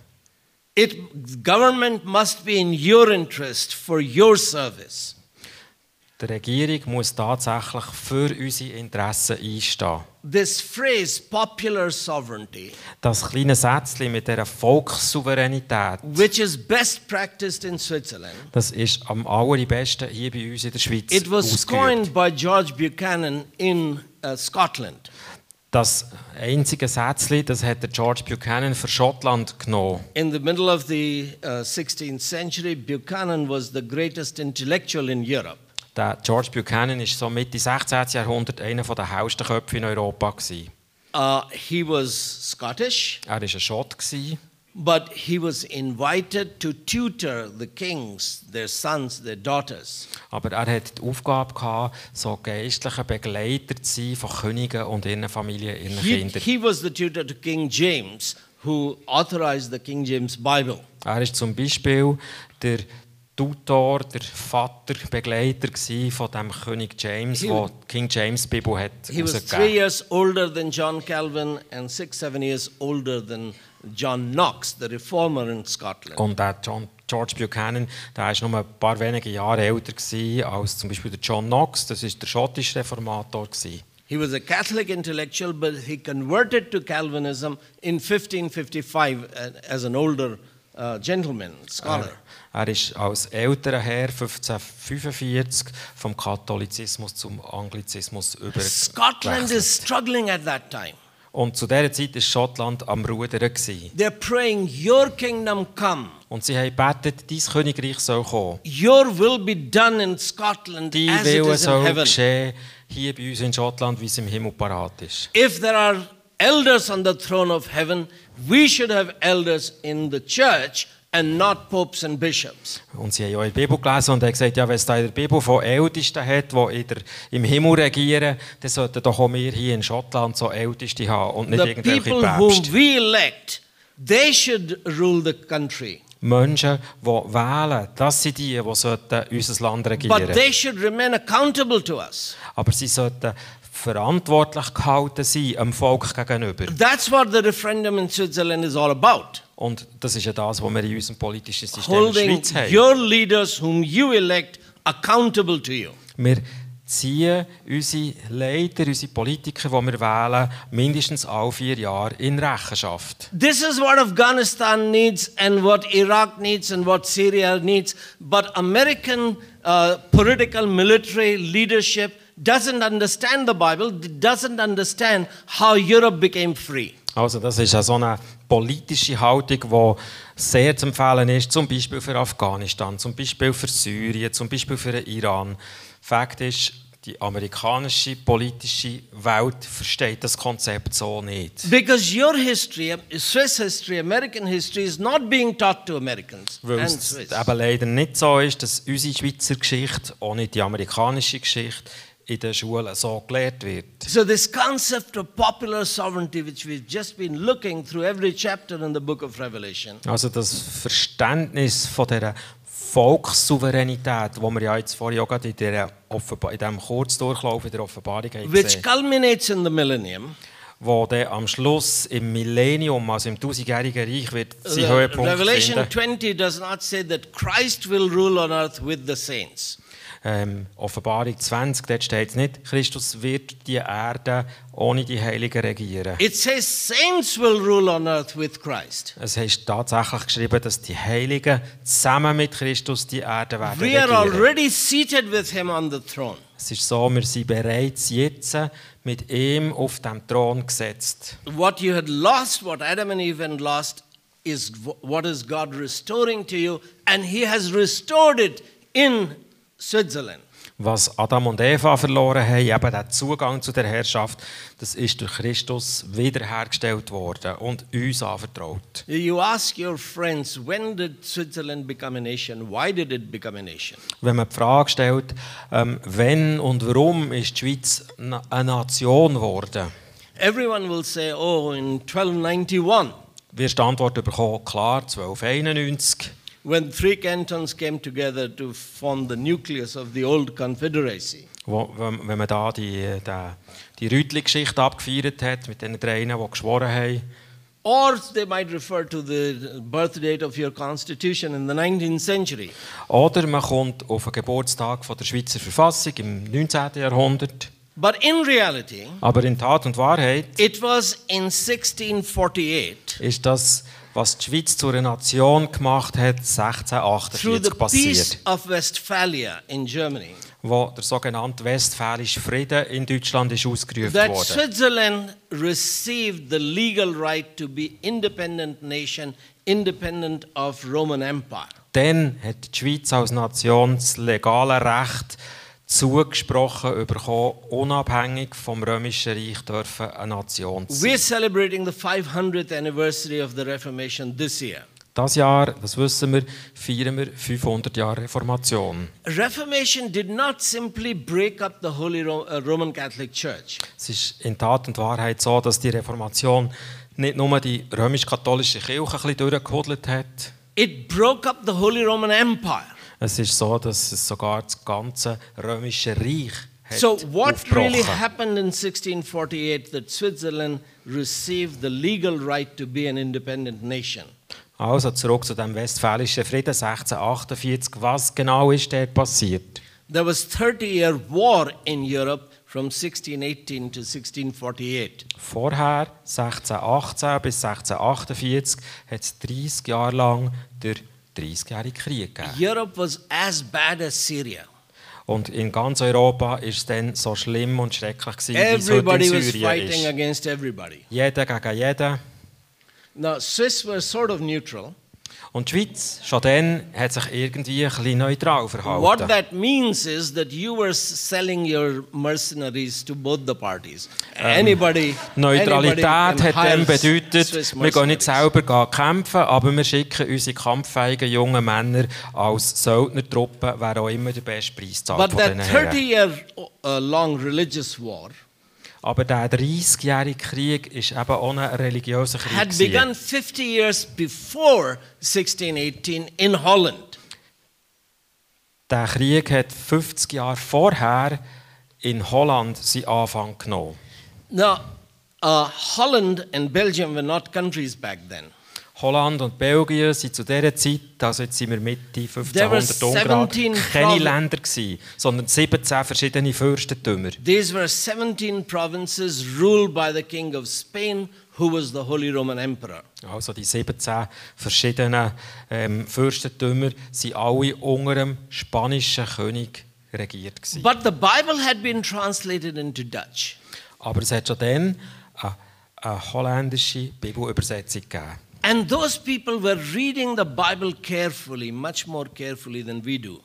It, government must be in your interest for your service. Die Regierung muss tatsächlich für unsere Interessen einstehen. This phrase, popular sovereignty, Das kleine Sätzchen mit dieser Volkssouveränität, which is best practiced in Switzerland, das ist am allerbesten hier bei uns in der Schweiz it was ausgeübt. coined by George Buchanan in uh, Scotland. Das einzige Sätzchen, das hat der George Buchanan für Schottland genommen. In the middle of the uh, 16th century, Buchanan was the greatest intellectual in Europe. Der George Buchanan ist so Mitte 16. Jahrhundert einer der hellsten Köpfe in Europa. Gewesen. Uh, he was Scottish, Er war ein Schott, gewesen, but he was invited to tutor the kings, their sons, their daughters. aber er hatte die Aufgabe, gehabt, so geistliche Begleiter zu sein von Königen und ihren Familien, ihren He, Kindern. he was the tutor to King James, who authorized the King James Bible. Er war zum Beispiel der Tutor, der Vater, Begleiter von dem König James, He- die King James Bibel hat He was three years older than John Calvin and six, seven years older than John Knox, the reformer in Scotland. Und der John, George Buchanan, der war nur ein paar wenige Jahre älter gewesen als zum Beispiel der John Knox, das ist der schottische Reformator gewesen. He was a Catholic intellectual, but he converted to Calvinism in 1555 uh, as an older uh, gentleman, scholar. Er ist als älterer Herr 1545 vom Katholizismus zum Anglizismus Scotland is struggling at that time. Und zu dieser Zeit war Schottland am Rudern. They're praying, Your kingdom come, Und sie haben gebetet, dein Königreich soll kommen. Your will be done in Scotland Dein as it Wille is in soll heaven. geschehen, hier bei uns in Schottland, wie es im Himmel parat ist. If there are elders on the throne of heaven, we should have elders in the church and not popes and bishops. Und sie haben ja in der Bibel gelesen und haben gesagt, ja, wenn es da in der Bibel von Ältesten hat, die in der, im Himmel regieren, dann sollten doch auch wir hier in Schottland so Älteste haben und nicht The irgendwelche people whom Päpste. we elect, they should rule the country. Menschen, die wählen, das sind die, die unser Land regieren. But they should remain accountable to us. Aber sie sollten verantwortlich gehalten sein, dem Volk gegenüber. That's what the referendum in Switzerland is all about. Und das ist ja das, was wir in unserem politischen System in der Holding Schweiz haben. your leaders whom you elect accountable to you. Wir ziehen unsere Leiter, unsere Politiker, die wir wählen, mindestens alle vier Jahre in Rechenschaft. This is what Afghanistan needs and what Iraq needs and what Syria needs. But American uh, political military leadership doesn't understand the Bible, doesn't understand how Europe became free. Also das ist so eine politische Haltung, die sehr zu empfehlen ist, zum Beispiel für Afghanistan, zum Beispiel für Syrien, zum Beispiel für den Iran. Fakt ist, die amerikanische politische Welt versteht das Konzept so nicht. Because your history, Swiss history, American history is not being taught to Americans Weil and es Swiss. eben leider nicht so ist, dass unsere Schweizer Geschichte, auch nicht die amerikanische Geschichte, in den Schulen so gelehrt wird. So this concept of popular sovereignty, which we've just been looking through every chapter in the book of Revelation, Also das Verständnis von dieser Volkssouveränität, wo wir ja jetzt vorhin auch gerade in, dieser Offenba in diesem Kurzdurchlauf in der Offenbarung haben which culminates in the millennium, wo dann am Schluss im Millennium, also im tausendjährigen Reich, wird sein Höhepunkt Revelation finden. 20 does not say that Christ will rule on earth with the saints. Ähm, Offenbarung 20, dort steht es nicht, Christus wird die Erde ohne die Heiligen regieren. It says saints will rule on earth with Christ. Es ist tatsächlich geschrieben, dass die Heiligen zusammen mit Christus die Erde werden We are regieren. already seated with him on the throne. Es ist so, wir sind bereits jetzt mit ihm auf dem Thron gesetzt. What you had lost, what Adam and Eve had lost, is wh- what is God restoring to you, and He has restored it in Switzerland. Was Adam und Eva verloren haben, eben der Zugang zu der Herrschaft, das ist durch Christus wiederhergestellt worden und uns anvertraut. You ask your friends, when did Switzerland become a nation? Why did it become a nation? Wenn man die Frage stellt, ähm, wenn und warum ist die Schweiz eine Nation geworden, Everyone will say, oh, in 1291, wirst Antwort bekommen, klar, 1291, when three cantons came together to form the nucleus of the old Confederacy. wo, wenn, man da die, die, die Rütli-Geschichte abgefeiert hat, mit den dreien, die geschworen haben. Or they might refer to the birth date of your constitution in the 19th century. Oder man kommt auf den Geburtstag von der Schweizer Verfassung im 19. Jahrhundert. But in reality, Aber in Tat und Wahrheit it was in 1648 ist das, was die Schweiz zu einer Nation gemacht hat, through the 1648 Peace passiert. of Westphalia in Germany Wo der sogenannte Westfälische Frieden in Deutschland ist ausgerufen that wurde. Switzerland received the legal right to be independent nation, independent of Roman Empire. Dann hat die Schweiz als Nation das legale Recht zugesprochen bekommen, unabhängig vom Römischen Reich dürfen eine Nation zu sein. We're celebrating the 500th anniversary of the Reformation this year. Das Jahr, das wissen wir, feiern wir 500 Jahre Reformation. Reformation did not simply break up the Holy uh, Roman Catholic Church. Es ist in Tat und Wahrheit so, dass die Reformation nicht nur die römisch-katholische Kirche ein bisschen durchgehudelt hat. It broke up the Holy Roman Empire. Es ist so, dass es sogar das ganze römische Reich hat So what really happened in 1648 that Switzerland received the legal right to be an independent nation? Also zurück zu dem Westfälischen Frieden 1648. Was genau ist dort passiert? There was 30-year war in Europe from 1618 to 1648. Vorher, 1618 bis 1648, hat es 30 Jahre lang den 30-jährigen Krieg gegeben. Europe was as bad as Syria. Und in ganz Europa ist es dann so schlimm und schrecklich gewesen, wie es heute Everybody in was Syrien fighting ist. against everybody. Jeder gegen jeden. Now, Swiss were sort of neutral. Und die Schweiz, schon dann, hat sich irgendwie ein bisschen neutral What verhalten. that means is that you were selling your mercenaries to both the parties. Anybody, Neutralität anybody hat dann bedeutet, wir gehen nicht selber kämpfen, aber wir schicken unsere kampffähigen jungen Männer als Söldnertruppe, wer auch immer den besten Preis zahlt But that diesen Herren. 30-year uh, religious war Aber der 30-jährige Krieg ist eben ein religiöser Krieg. had begun 50 years before 1618 in Holland. Der Krieg hat 50 Jahre vorher in Holland seinen Anfang genommen. Now, uh, Holland and Belgium were not countries back then. Holland und Belgien sind zu dieser Zeit, also jetzt sind wir Mitte There were 1500 Ungrad, 17 keine Länder gewesen, sondern 17 verschiedene Fürstentümer. These were 17 provinces ruled by the king of Spain, who was the Holy Roman Emperor. Also die 17 verschiedenen ähm, Fürstentümer sind alle unter dem spanischen König regiert gewesen. But the Bible had been translated into Dutch. Aber es hat schon dann eine, eine holländische Bibelübersetzung gegeben. And those people were reading the Bible carefully, much more carefully than we do.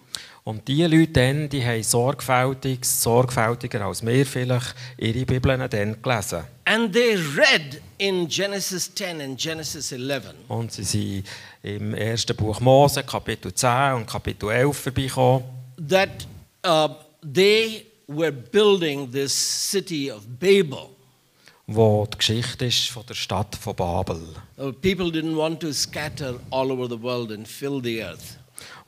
Und die Leute dann, die haben sorgfältig, sorgfältiger als wir vielleicht, ihre Bibeln dann gelesen. And they read in Genesis 10 and Genesis 11 Und sie sind im ersten Buch Mose, Kapitel 10 und Kapitel 11 vorbeigekommen. that uh, they were building this city of Babel. Wo die Geschichte ist von der Stadt von Babel, wo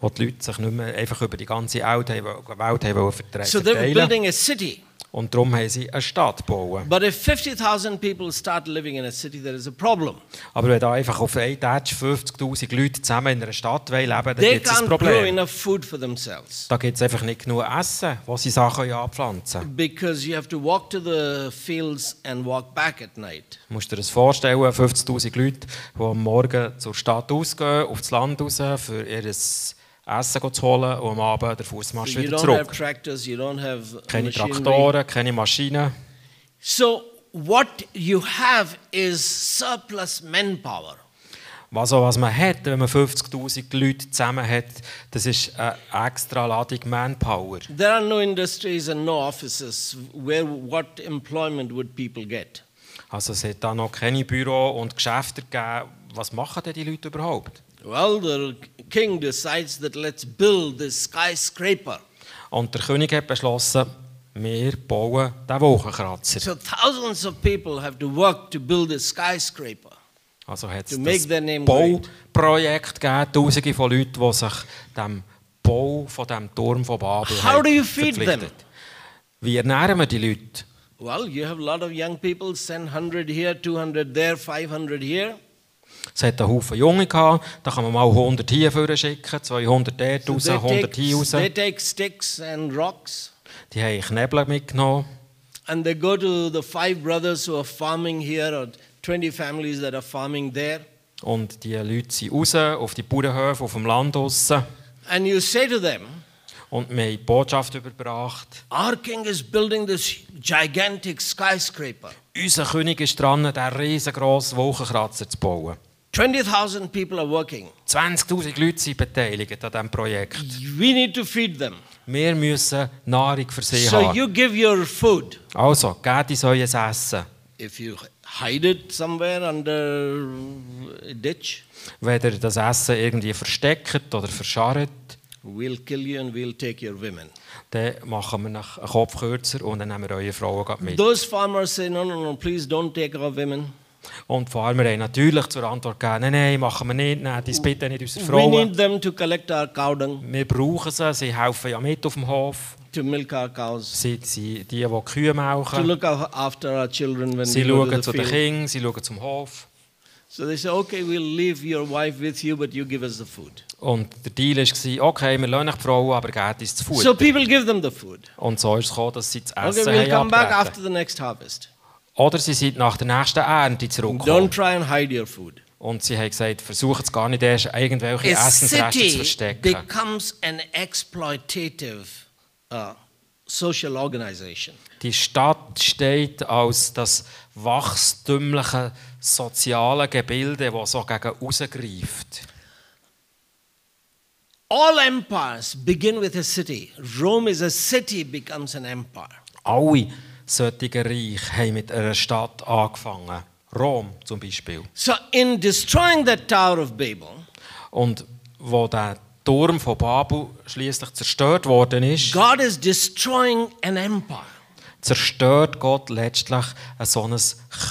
die Leute sich nicht mehr einfach über die ganze Welt Welt haben vertre- So they were verteilen building a city. Und darum haben sie eine Stadt gebaut. But if 50,000 people start living in a city, there is a problem. Aber wenn da einfach auf einen Tag 50'000 Leute zusammen in einer Stadt wollen leben dann gibt es ein can't grow Problem. enough food for themselves. Da gibt es einfach nicht genug Essen, wo sie Sachen ja anpflanzen. Because you have to walk to the fields and walk back at night. Musst dir das vorstellen, 50'000 Leute, die am Morgen zur Stadt ausgehen, aufs Land raus, für ihr Essen zu holen und am Abend der Fußmarsch So wieder zurück. tractors, Keine. Traktoren, keine Maschinen. So what you have is surplus manpower. Also, was man hat, wenn man 50'000 Leute zusammen hat, das ist eine extra Ladung Manpower. There are no industries and no offices where what employment would people get? Also es hat da noch keine Büro und Geschäfte gegeben. Was machen denn die Leute überhaupt? Well, the king decides that let's build this skyscraper. Und der König hat beschlossen, wir bauen den Wolkenkratzer. So thousands of people have to work to build a skyscraper. Also hat es das. Bauprojekt gegeben, tausende von Leuten, die sich dem Bau von dem Turm von Babel How do you feed them? Wie ernähren wir die Leute? Well, you have a lot of young people, send 100 here, 200 there, 500 here. Es hat einen Haufen Junge gehabt, da kann man mal 100 hier vorne schicken, 200 dort raus, they, 100 take, hier raus. they take sticks and rocks Die haben Knebel mitgenommen and they go to the five brothers who are farming here or 20 families that are farming there. und die Leute sind raus auf die Bauernhöfe auf dem Land draussen. And you say to them, Und haben die Botschaft überbracht. Our king is building this gigantic skyscraper. Unser König ist dran, diesen riesengroßen Wolkenkratzer zu bauen. 20,000 people are working. 20'000 Leute sind beteiligt an diesem Projekt. We need to feed them. Wir müssen Nahrung für sie So haben. you give your food. Also, gebt uns euer Essen. If you hide it somewhere under a ditch, Wenn ihr das Essen irgendwie versteckt oder verscharrt, we'll kill you and we'll take your women. dann machen wir nach einen Kopf kürzer und dann nehmen wir eure Frauen mit. Those farmers say, No, no, no, please don't take our women. Und die Farmer haben natürlich zur Antwort gegeben, nein, nein, machen wir nicht, nehmt uns bitte nicht unsere We Frauen. need them to collect our cow dung, Wir brauchen sie, sie helfen ja mit auf dem Hof. to milk our cows, Sie sind die, die Kühe to melken. look af- after our children when Sie we go to schauen the zu den. Kindern, sie schauen zum Hof. So they say, Okay, we'll leave your wife with you, but you give us the food. Und der Deal war, okay, wir lassen die Frauen, aber gebt uns das Futter. So people give them the food. Und so ist es gekommen, dass sie das Okay, Essen we'll come haben back abgegeben. after the next harvest. Oder sie sind nach der nächsten Ernte Don't zurückgekommen. try and hide your food. Und sie haben gesagt, versucht es gar nicht erst, irgendwelche A Essensreste zu verstecken. becomes an exploitative uh, social organization. Die Stadt steht als das wachstümliche soziale Gebilde, das so gegen rausgreift. All empires begin with a city. Rome is a city, becomes an empire. Alle solche Reich haben mit einer Stadt angefangen. Rom zum Beispiel. So, in destroying the Tower of Babel, Und wo der Turm von Babel schließlich zerstört worden ist, God is destroying an empire. zerstört Gott letztlich ein so ein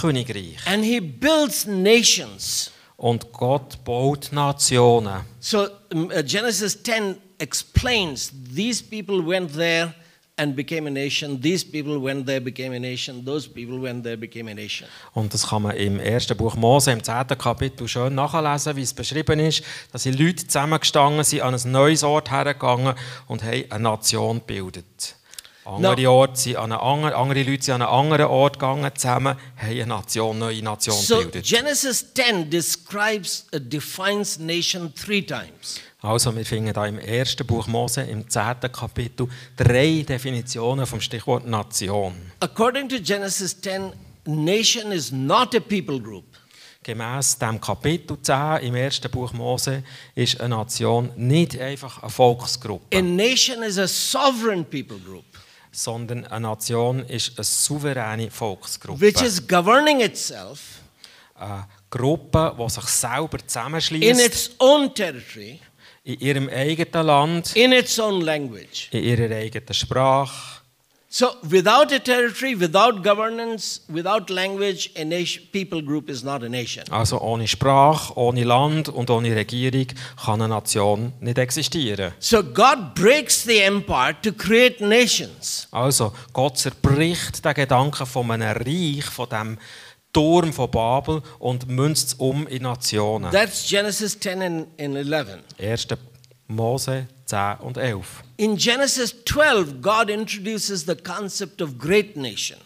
Königreich. And he builds nations. Und Gott baut Nationen. So, um, uh, Genesis 10 explains these people went there and became a nation. These people, when they became a nation, those people, when they became a nation. Und das kann man im ersten Buch Mose, im 10. Kapitel, schön nachlesen, wie es beschrieben ist, dass die Leute zusammengestanden sind, an ein neues Ort hergegangen und haben eine Nation gebildet. Andere, Orte sind an eine andere, andere Leute sind an einen anderen Ort gegangen, zusammen haben eine Nation, neue Nation So gebildet. Genesis 10 describes, defines nation three times. Also, wir finden da im ersten Buch Mose, im 10. Kapitel, drei Definitionen vom Stichwort Nation. According to Genesis 10, nation is not a people group. Gemäss dem Kapitel 10 im ersten Buch Mose ist eine Nation nicht einfach eine Volksgruppe, A nation is a sovereign people group, sondern eine Nation ist eine souveräne Volksgruppe. which is governing itself eine Gruppe, die sich selber in zusammenschließt its own territory, in ihrem eigenen Land, in its own language. in ihrer eigenen Sprache. So, without a territory, without governance, without language, a nation, people group is not a nation. Also ohne Sprache, ohne Land und ohne Regierung kann eine Nation nicht existieren. So, God breaks the empire to create nations. Also Gott zerbricht den Gedanken von einem Reich, von dem Turm von Babel und münzt es um in Nationen. That's Genesis 10 and, and 11. 1. Mose 10 und 11. In Genesis 12, God introduces the concept of great nation.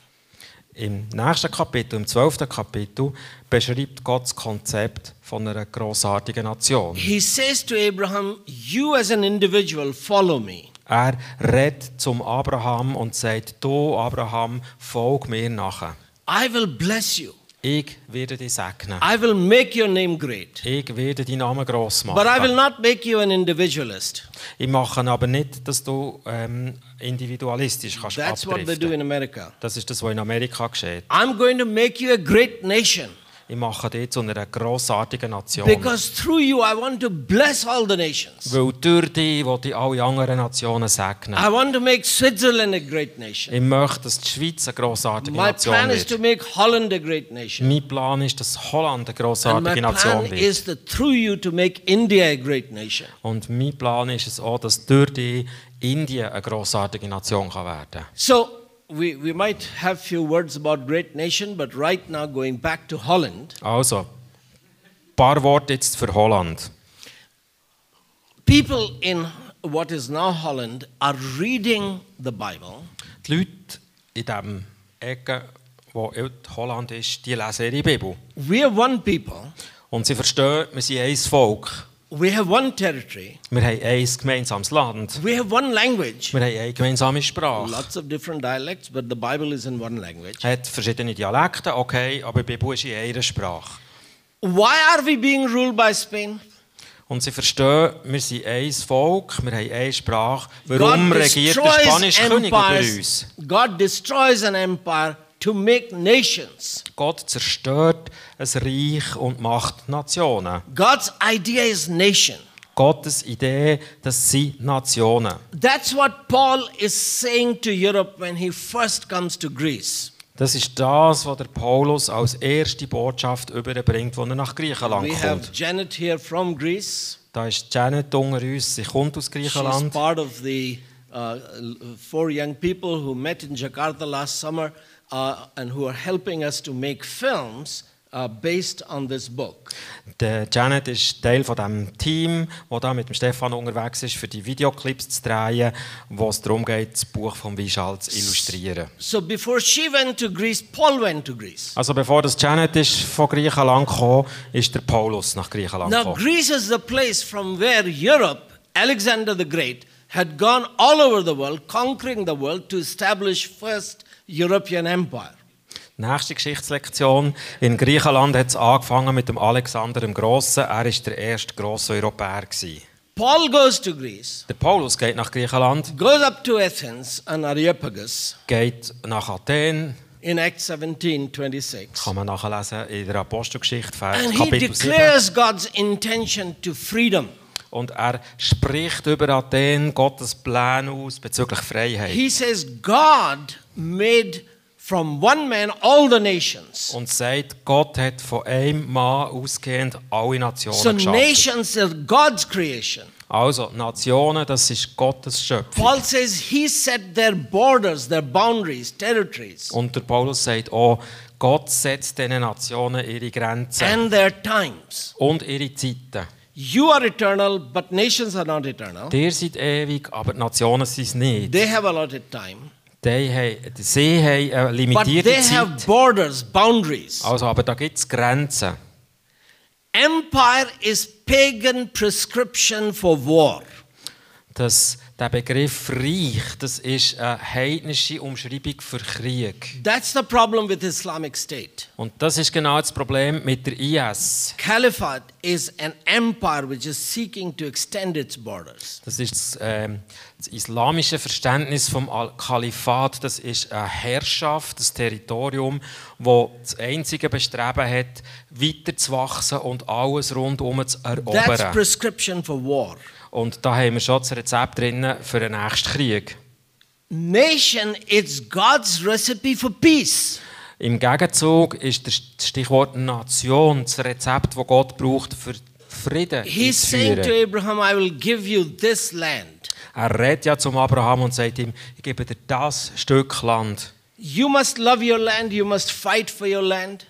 Im nächsten Kapitel, im 12. Kapitel, beschreibt Gott das Konzept von einer grossartigen Nation. He says to Abraham, You as an individual, follow me. Er redet zum Abraham und sagt, du Abraham, folg mir nachher. I will bless you. Ich werde dich segnen. I will make your name great. Ich werde deinen Namen gross But I will machen. not make you an individualist. Ich mache aber nicht, dass du ähm, individualistisch kannst That's what they do abdriften. in America. Das ist das, was in Amerika geschieht. I'm going to make you a great nation Ich mache dich zu einer grossartigen Nation. because through you I want to bless all the nations. Weil durch dich will ich alle anderen Nationen segnen. I want to make Switzerland a great nation. Ich möchte, dass die Schweiz eine grossartige My Nation plan is to wird. make Holland a great nation. Mein Plan ist, dass Holland eine grossartige Nation plan wird. is that through you to make India a great nation. Und mein Plan ist es auch, dass durch dich Indien eine grossartige Nation kann werden kann. So we, we might have few words about great nation, but right now going back to Holland, Also, paar Worte jetzt für Holland. people in what is now Holland are reading the Bible Die Leute in diesem Ecke, wo Holland ist, die lesen ihre Bibel. We are one people. Und sie verstehen, wir sind ein Volk. We have one territory. Wir haben ein gemeinsames Land. We have one language. Wir haben eine gemeinsame Sprache. Lots of different dialects, but the Bible is in one language. Hat verschiedene Dialekte, okay, aber die Bibel ist in einer Sprache. Why are we being ruled by Spain? Und sie verstehen, wir sind ein Volk, wir haben eine Sprache. Warum regiert der spanische König über uns? God destroys an empire to make nations. Gott zerstört ein Reich und macht Nationen. God's idea is nation. Gottes Idee, das sind Nationen. That's what Paul is saying to Europe when he first comes to Greece. Das ist das, was der Paulus als erste Botschaft überbringt, als er nach Griechenland We have kommt. Janet here from Greece. Da ist Janet unter uns, sie kommt aus She's Griechenland. part of the uh, four young people who met in Jakarta last summer uh, and who are helping us to make films uh, based on this book. Der Janet ist Teil von dem Team, das da mit dem Stefan unterwegs ist, für die Videoclips zu drehen, wo es darum geht, das Buch von Vishal zu illustrieren. So before she went to Greece, Paul went to Greece. Also bevor das Janet ist von Griechenland gekommen, ist der Paulus nach Griechenland Now, gekommen. Greece is the place from where Europe, Alexander the Great, had gone all over the world, conquering the world to establish first European empire. Nächste Geschichtslektion. In Griechenland hat es angefangen mit dem Alexander dem Grossen. Er war der erste grosse Europäer. gewesen. Paul goes to Greece, Der Paulus geht nach Griechenland, goes up to Athens and Areopagus geht nach Athen, in Acts 17 26. kann man nachlesen in der Apostelgeschichte, Vers And he Kapitel 7. declares God's intention to freedom. Und er spricht über Athen Gottes Plan aus bezüglich Freiheit. He says, God made from one man all the nations. und sagt, Gott hat von einem Mann ausgehend alle Nationen So geschaffen. nations are God's creation. Also, Nationen, das ist Gottes Schöpfung. Paul says he set their borders, their boundaries, territories, Und der Paulus sagt auch, Gott setzt diesen Nationen ihre Grenzen and their times. und ihre Zeiten. You are eternal, but nations are not eternal. Ihr seid ewig, aber die Nationen sind es nicht. They have allotted time. Die haben, sie haben eine But limitierte they have Zeit. borders, boundaries. Also, aber da gibt es Grenzen. Empire is pagan prescription for war. Das, der Begriff Reich, das ist eine heidnische Umschreibung für Krieg. That's the problem with Islamic State. Und das ist genau das Problem mit der IS. Caliphate is an empire which is seeking to extend its borders. Das ist das, ähm, das islamische Verständnis vom Al- Kalifat. Das ist eine Herrschaft, das Territorium, wo das einzige Bestreben hat, weiterzuwachsen und alles rundum zu That's erobern. prescription for war. Und da haben wir schon das Rezept drin für den nächsten Krieg. Nation is God's recipe for peace. Im Gegenzug ist das Stichwort Nation das Rezept, das Gott braucht, für Frieden He's saying to. Abraham, I will give you this land. Er redet ja zum Abraham und sagt ihm, ich gebe dir das Stück Land. You must love your land, you must fight for your land.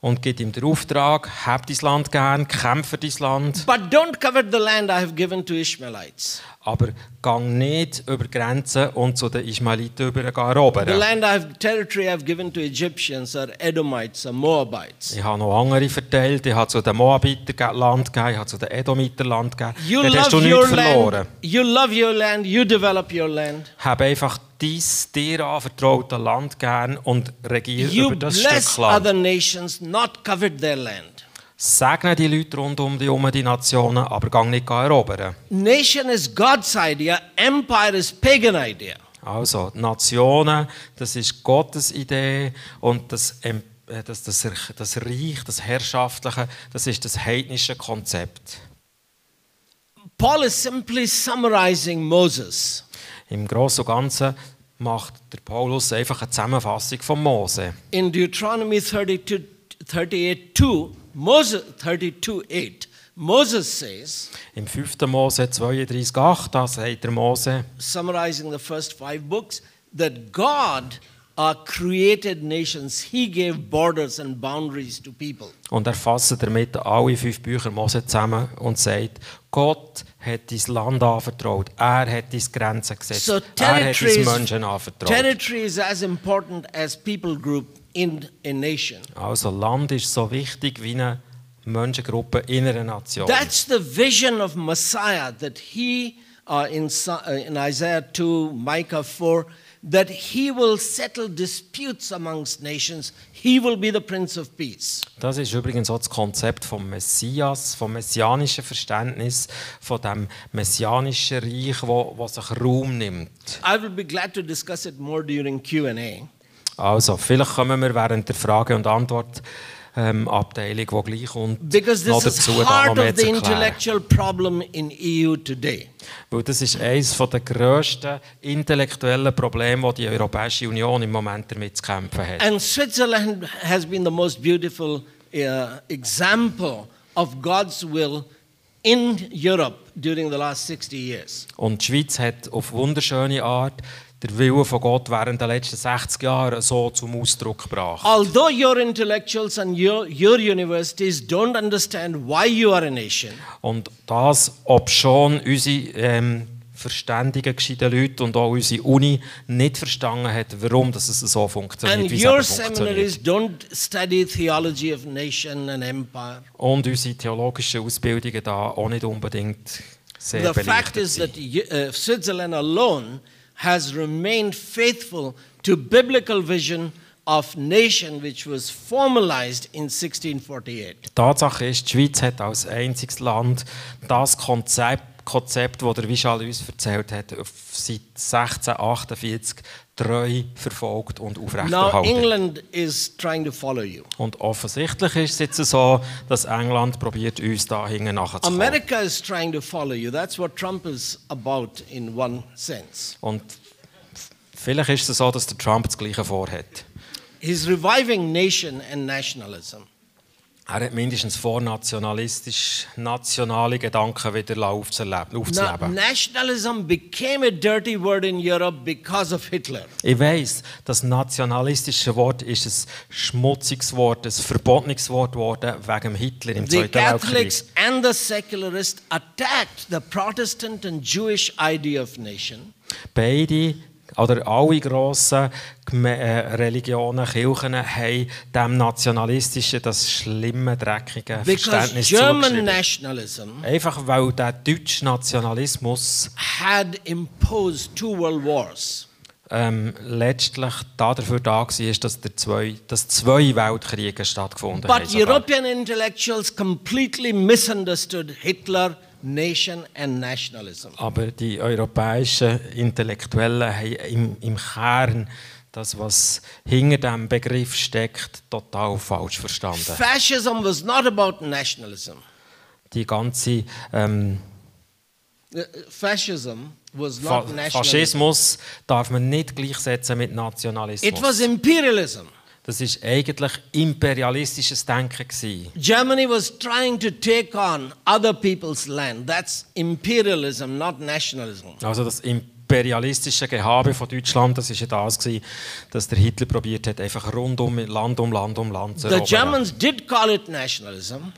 Und gibt ihm den Auftrag, hab dein Land gern, kämpfe für dein Land, But don't covet the land I have given to Ishmaelites. aber gang nicht über Grenzen und zu den Ismailiten über The erobern. land I have, territory I have given to Egyptians or Edomites or Moabites. Ich habe noch andere verteilt, ich habe zu den Moabiter Land gegeben, ich habe zu den Edomiter Land gegeben. You Dort hast du nichts verloren. land. You love your land. You develop your land. Hab einfach dies dir anvertraute Land gern und regiere You über das bless Stück Land. other nations, not covet their land. Segne die Leute rund um die um die Nationen, aber gang nicht erobern. Nation is God's idea. Empire is pagan idea. Also, Nationen, das ist Gottes Idee und das, äh, das, das, das Reich, das Herrschaftliche, das ist das heidnische Konzept. Paul is simply summarizing Moses. Im Großen und Ganzen macht der Paulus einfach eine Zusammenfassung von Mose. In Deuteronomy 32, 38 2, Moses 32 8, Moses says, Im 5. Mose 32,8, da sagt der Mose, summarizing the first five books, that God uh, created nations. He gave borders and boundaries to people. und er fasst damit alle fünf Bücher Mose zusammen und sagt, Gott hat dein Land anvertraut, er hat deine Grenzen gesetzt, So er hat deine Menschen anvertraut. territory is as important as people group in a nation. Also Land ist so wichtig wie eine Menschengruppe in einer Nation. That's the vision of Messiah that he, uh, in, uh, in Isaiah 2, Micah 4, that he will settle disputes amongst nations. He will be the Prince of Peace. Das ist übrigens auch das Konzept vom Messias, vom messianischen Verständnis, von dem messianischen Reich, wo, wo sich Raum nimmt. I will be glad to discuss it more during Q&A. Also, vielleicht kommen wir während der Frage- und Antwort ähm, Abteilung, die gleich kommt, Because noch this is dazu, of the intellectual problem in EU today. Weil das ist eines der grössten intellektuellen Probleme, die die Europäische Union im Moment damit zu kämpfen hat. And Switzerland has been the most beautiful uh, example of God's will in Europe during the last 60 years. Und die Schweiz hat auf wunderschöne Art den Willen von Gott während der letzten 60 Jahre so zum Ausdruck gebracht. Although your intellectuals and your, your universities don't understand why you are a nation, Und das, ob schon unsere ähm, verständigen, gescheiten Leute und auch unsere Uni nicht verstanden hat, warum das es so funktioniert, and wie es your eben funktioniert. seminaries don't study theology of nation and empire. Und unsere theologischen Ausbildungen da auch nicht unbedingt sehr The fact is that uh, Switzerland alone has remained faithful to biblical vision of nation which was formalized in 1648. Die Tatsache ist, die Schweiz hat als einziges Land das Konzept, Konzept das der Vishal uns erzählt hat, seit 1648 treu verfolgt und Now aufrechterhalten. England is trying to follow you. Und offensichtlich ist es jetzt so, dass England probiert, uns da hinten nachzukommen. America is trying to follow you. That's what Trump is about in one sense. Und vielleicht ist es so, dass der Trump das Gleiche vorhat. He's reviving nation and nationalism. Er hat mindestens vor, nationalistisch nationale Gedanken wieder aufzuleben. Now, nationalism became a dirty word in Europe because of Hitler. Ich weiss, das nationalistische Wort ist ein schmutziges Wort, ein verbotenes Wort geworden wegen Hitler im The Zweiten Weltkrieg. Catholics and the secularists attacked the Protestant and Jewish idea of nation. Beide oder alle grossen äh, Religionen, Kirchen haben dem nationalistischen, das schlimme, dreckige Verständnis German nationalism Einfach weil der deutsche Nationalismus had imposed two world wars. ähm, letztlich da dafür da war, dass, der zwei, dass zwei Weltkriege stattgefunden haben. But. European intellectuals completely misunderstood Hitler, nation, and nationalism. Aber die europäischen Intellektuellen haben im, im Kern das, was hinter diesem Begriff steckt, total falsch verstanden. Fascism was not about nationalism. Die ganze ähm, Uh, Fascism was Fa not nationalism. Faschismus darf man nicht gleichsetzen mit It was Nationalismus. imperialism. Das ist eigentlich imperialistisches Denken. Germany was trying to take on other people's land. That's imperialism, not nationalism. Also das imperialistische Gehabe von Deutschland, das ist ja das gewesen, dass der Hitler probiert hat, einfach rund um Land um Land um Land zu The erobern. Germans did call it nationalism,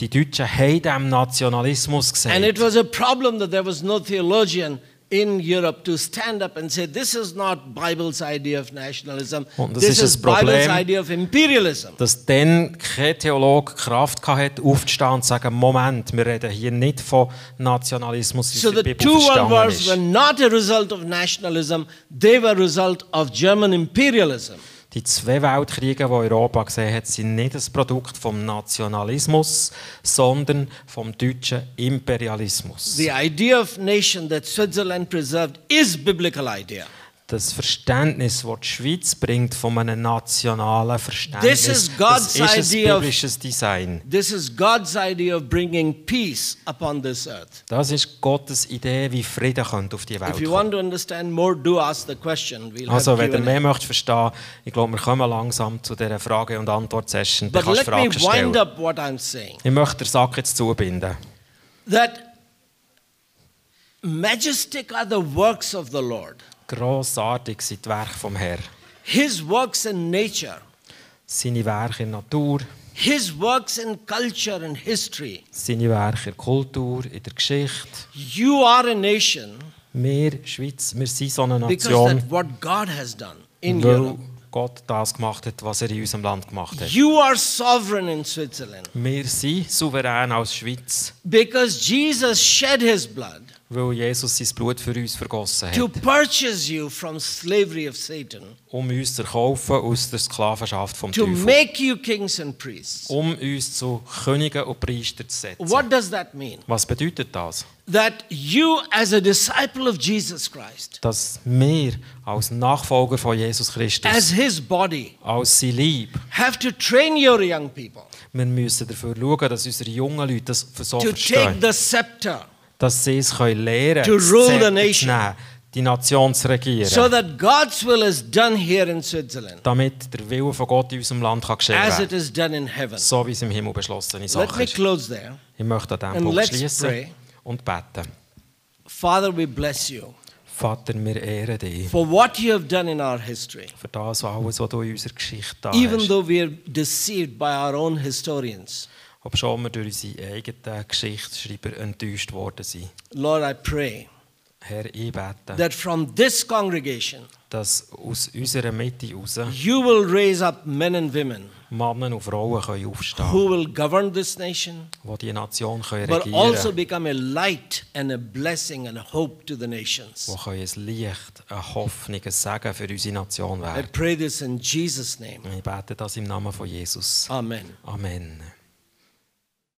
Die Deutschen haben dem Nationalismus gesagt. and it was a problem that there was no theologian in Europe to stand up and say, This is not Bible's idea of nationalism. Und das This ist is Problem. Bible's idea of imperialism. dass dann kein Theologe Kraft hatte, aufzustehen und zu sagen, Moment, wir reden hier nicht von Nationalismus, wie So the der Bibel two world verstanden wars were ist. not a result of nationalism, they were a result of German imperialism. Die zwei Weltkriege, die Europa gesehen hat, sind nicht das Produkt vom Nationalismus, sondern vom deutschen Imperialismus. The idea of nation that Switzerland preserved is biblical idea. Das Verständnis, das die Schweiz bringt von einem nationalen Verständnis, This is God's das ist ein idea of- biblisches Design. This is God's idea of bringing peace upon this earth. Das ist Gottes Idee, wie Frieden könnte auf die Welt If you want to understand more, do ask the question. We'll Also, wenn ihr Q&A. mehr möchtet verstehen, ich glaube, wir kommen langsam zu dieser Frage- und Antwort-Session. Du But let me Fragen wind stellen. up what I'm saying. Ich möchte den Sack jetzt zubinden. That majestic are the works of the Lord. Grossartig sind die Werke vom Herrn. His works in nature, Seine Werke in Natur, His works in culture and history. seine Werke in Kultur, in der Geschichte. You are a nation Wir, Schweiz, wir sind so eine because Nation, that's what God has done in weil Europe. Gott das gemacht hat, was er in unserem Land gemacht hat. You are sovereign in Switzerland Wir sind souverän als Schweiz, because Jesus shed his blood weil Jesus sein Blut für uns vergossen to hat, purchase you from slavery of Satan, um uns zu erkaufen aus der Sklavenschaft vom to Teufel. make you kings and priests. um uns zu Königen und Priester zu setzen. What does that mean? Was bedeutet das? That you, as a disciple of Jesus Christ, Dass wir als Nachfolger von Jesus Christus, as his body, als sein Lieb, have to train your young people wir müssen dafür schauen, dass unsere jungen Leute das so to take verstehen, the scepter dass sie es können lernen To rule the nation. nehmen, die Nation zu regieren, so that God's will is done here in Switzerland damit der Wille von Gott in unserem Land kann geschehen as it is done in heaven. so wie es im Himmel beschlossene Let Sache me ist. close there. Ich möchte an diesem Punkt schließen und beten. Father, we bless you Vater, wir ehren dich for what you have done in our history. für das alles, was du in unserer Geschichte da Even hast. though we are deceived by our own historians, Obschon wir durch unsere eigenen Geschichtsschreiber enttäuscht worden sind. Lord, I pray Herr, ich bete, that from this congregation dass aus unserer Mitte heraus you will raise up men and women Männer und Frauen können aufstehen who will govern this nation, können, die Nation können but regieren also können, become a light and a blessing and a hope to the nations. die können ein Licht, eine Hoffnung, ein Segen für unsere Nation I werden. pray this in Jesus' name. Ich bete das im Namen von Jesus. Amen. Amen.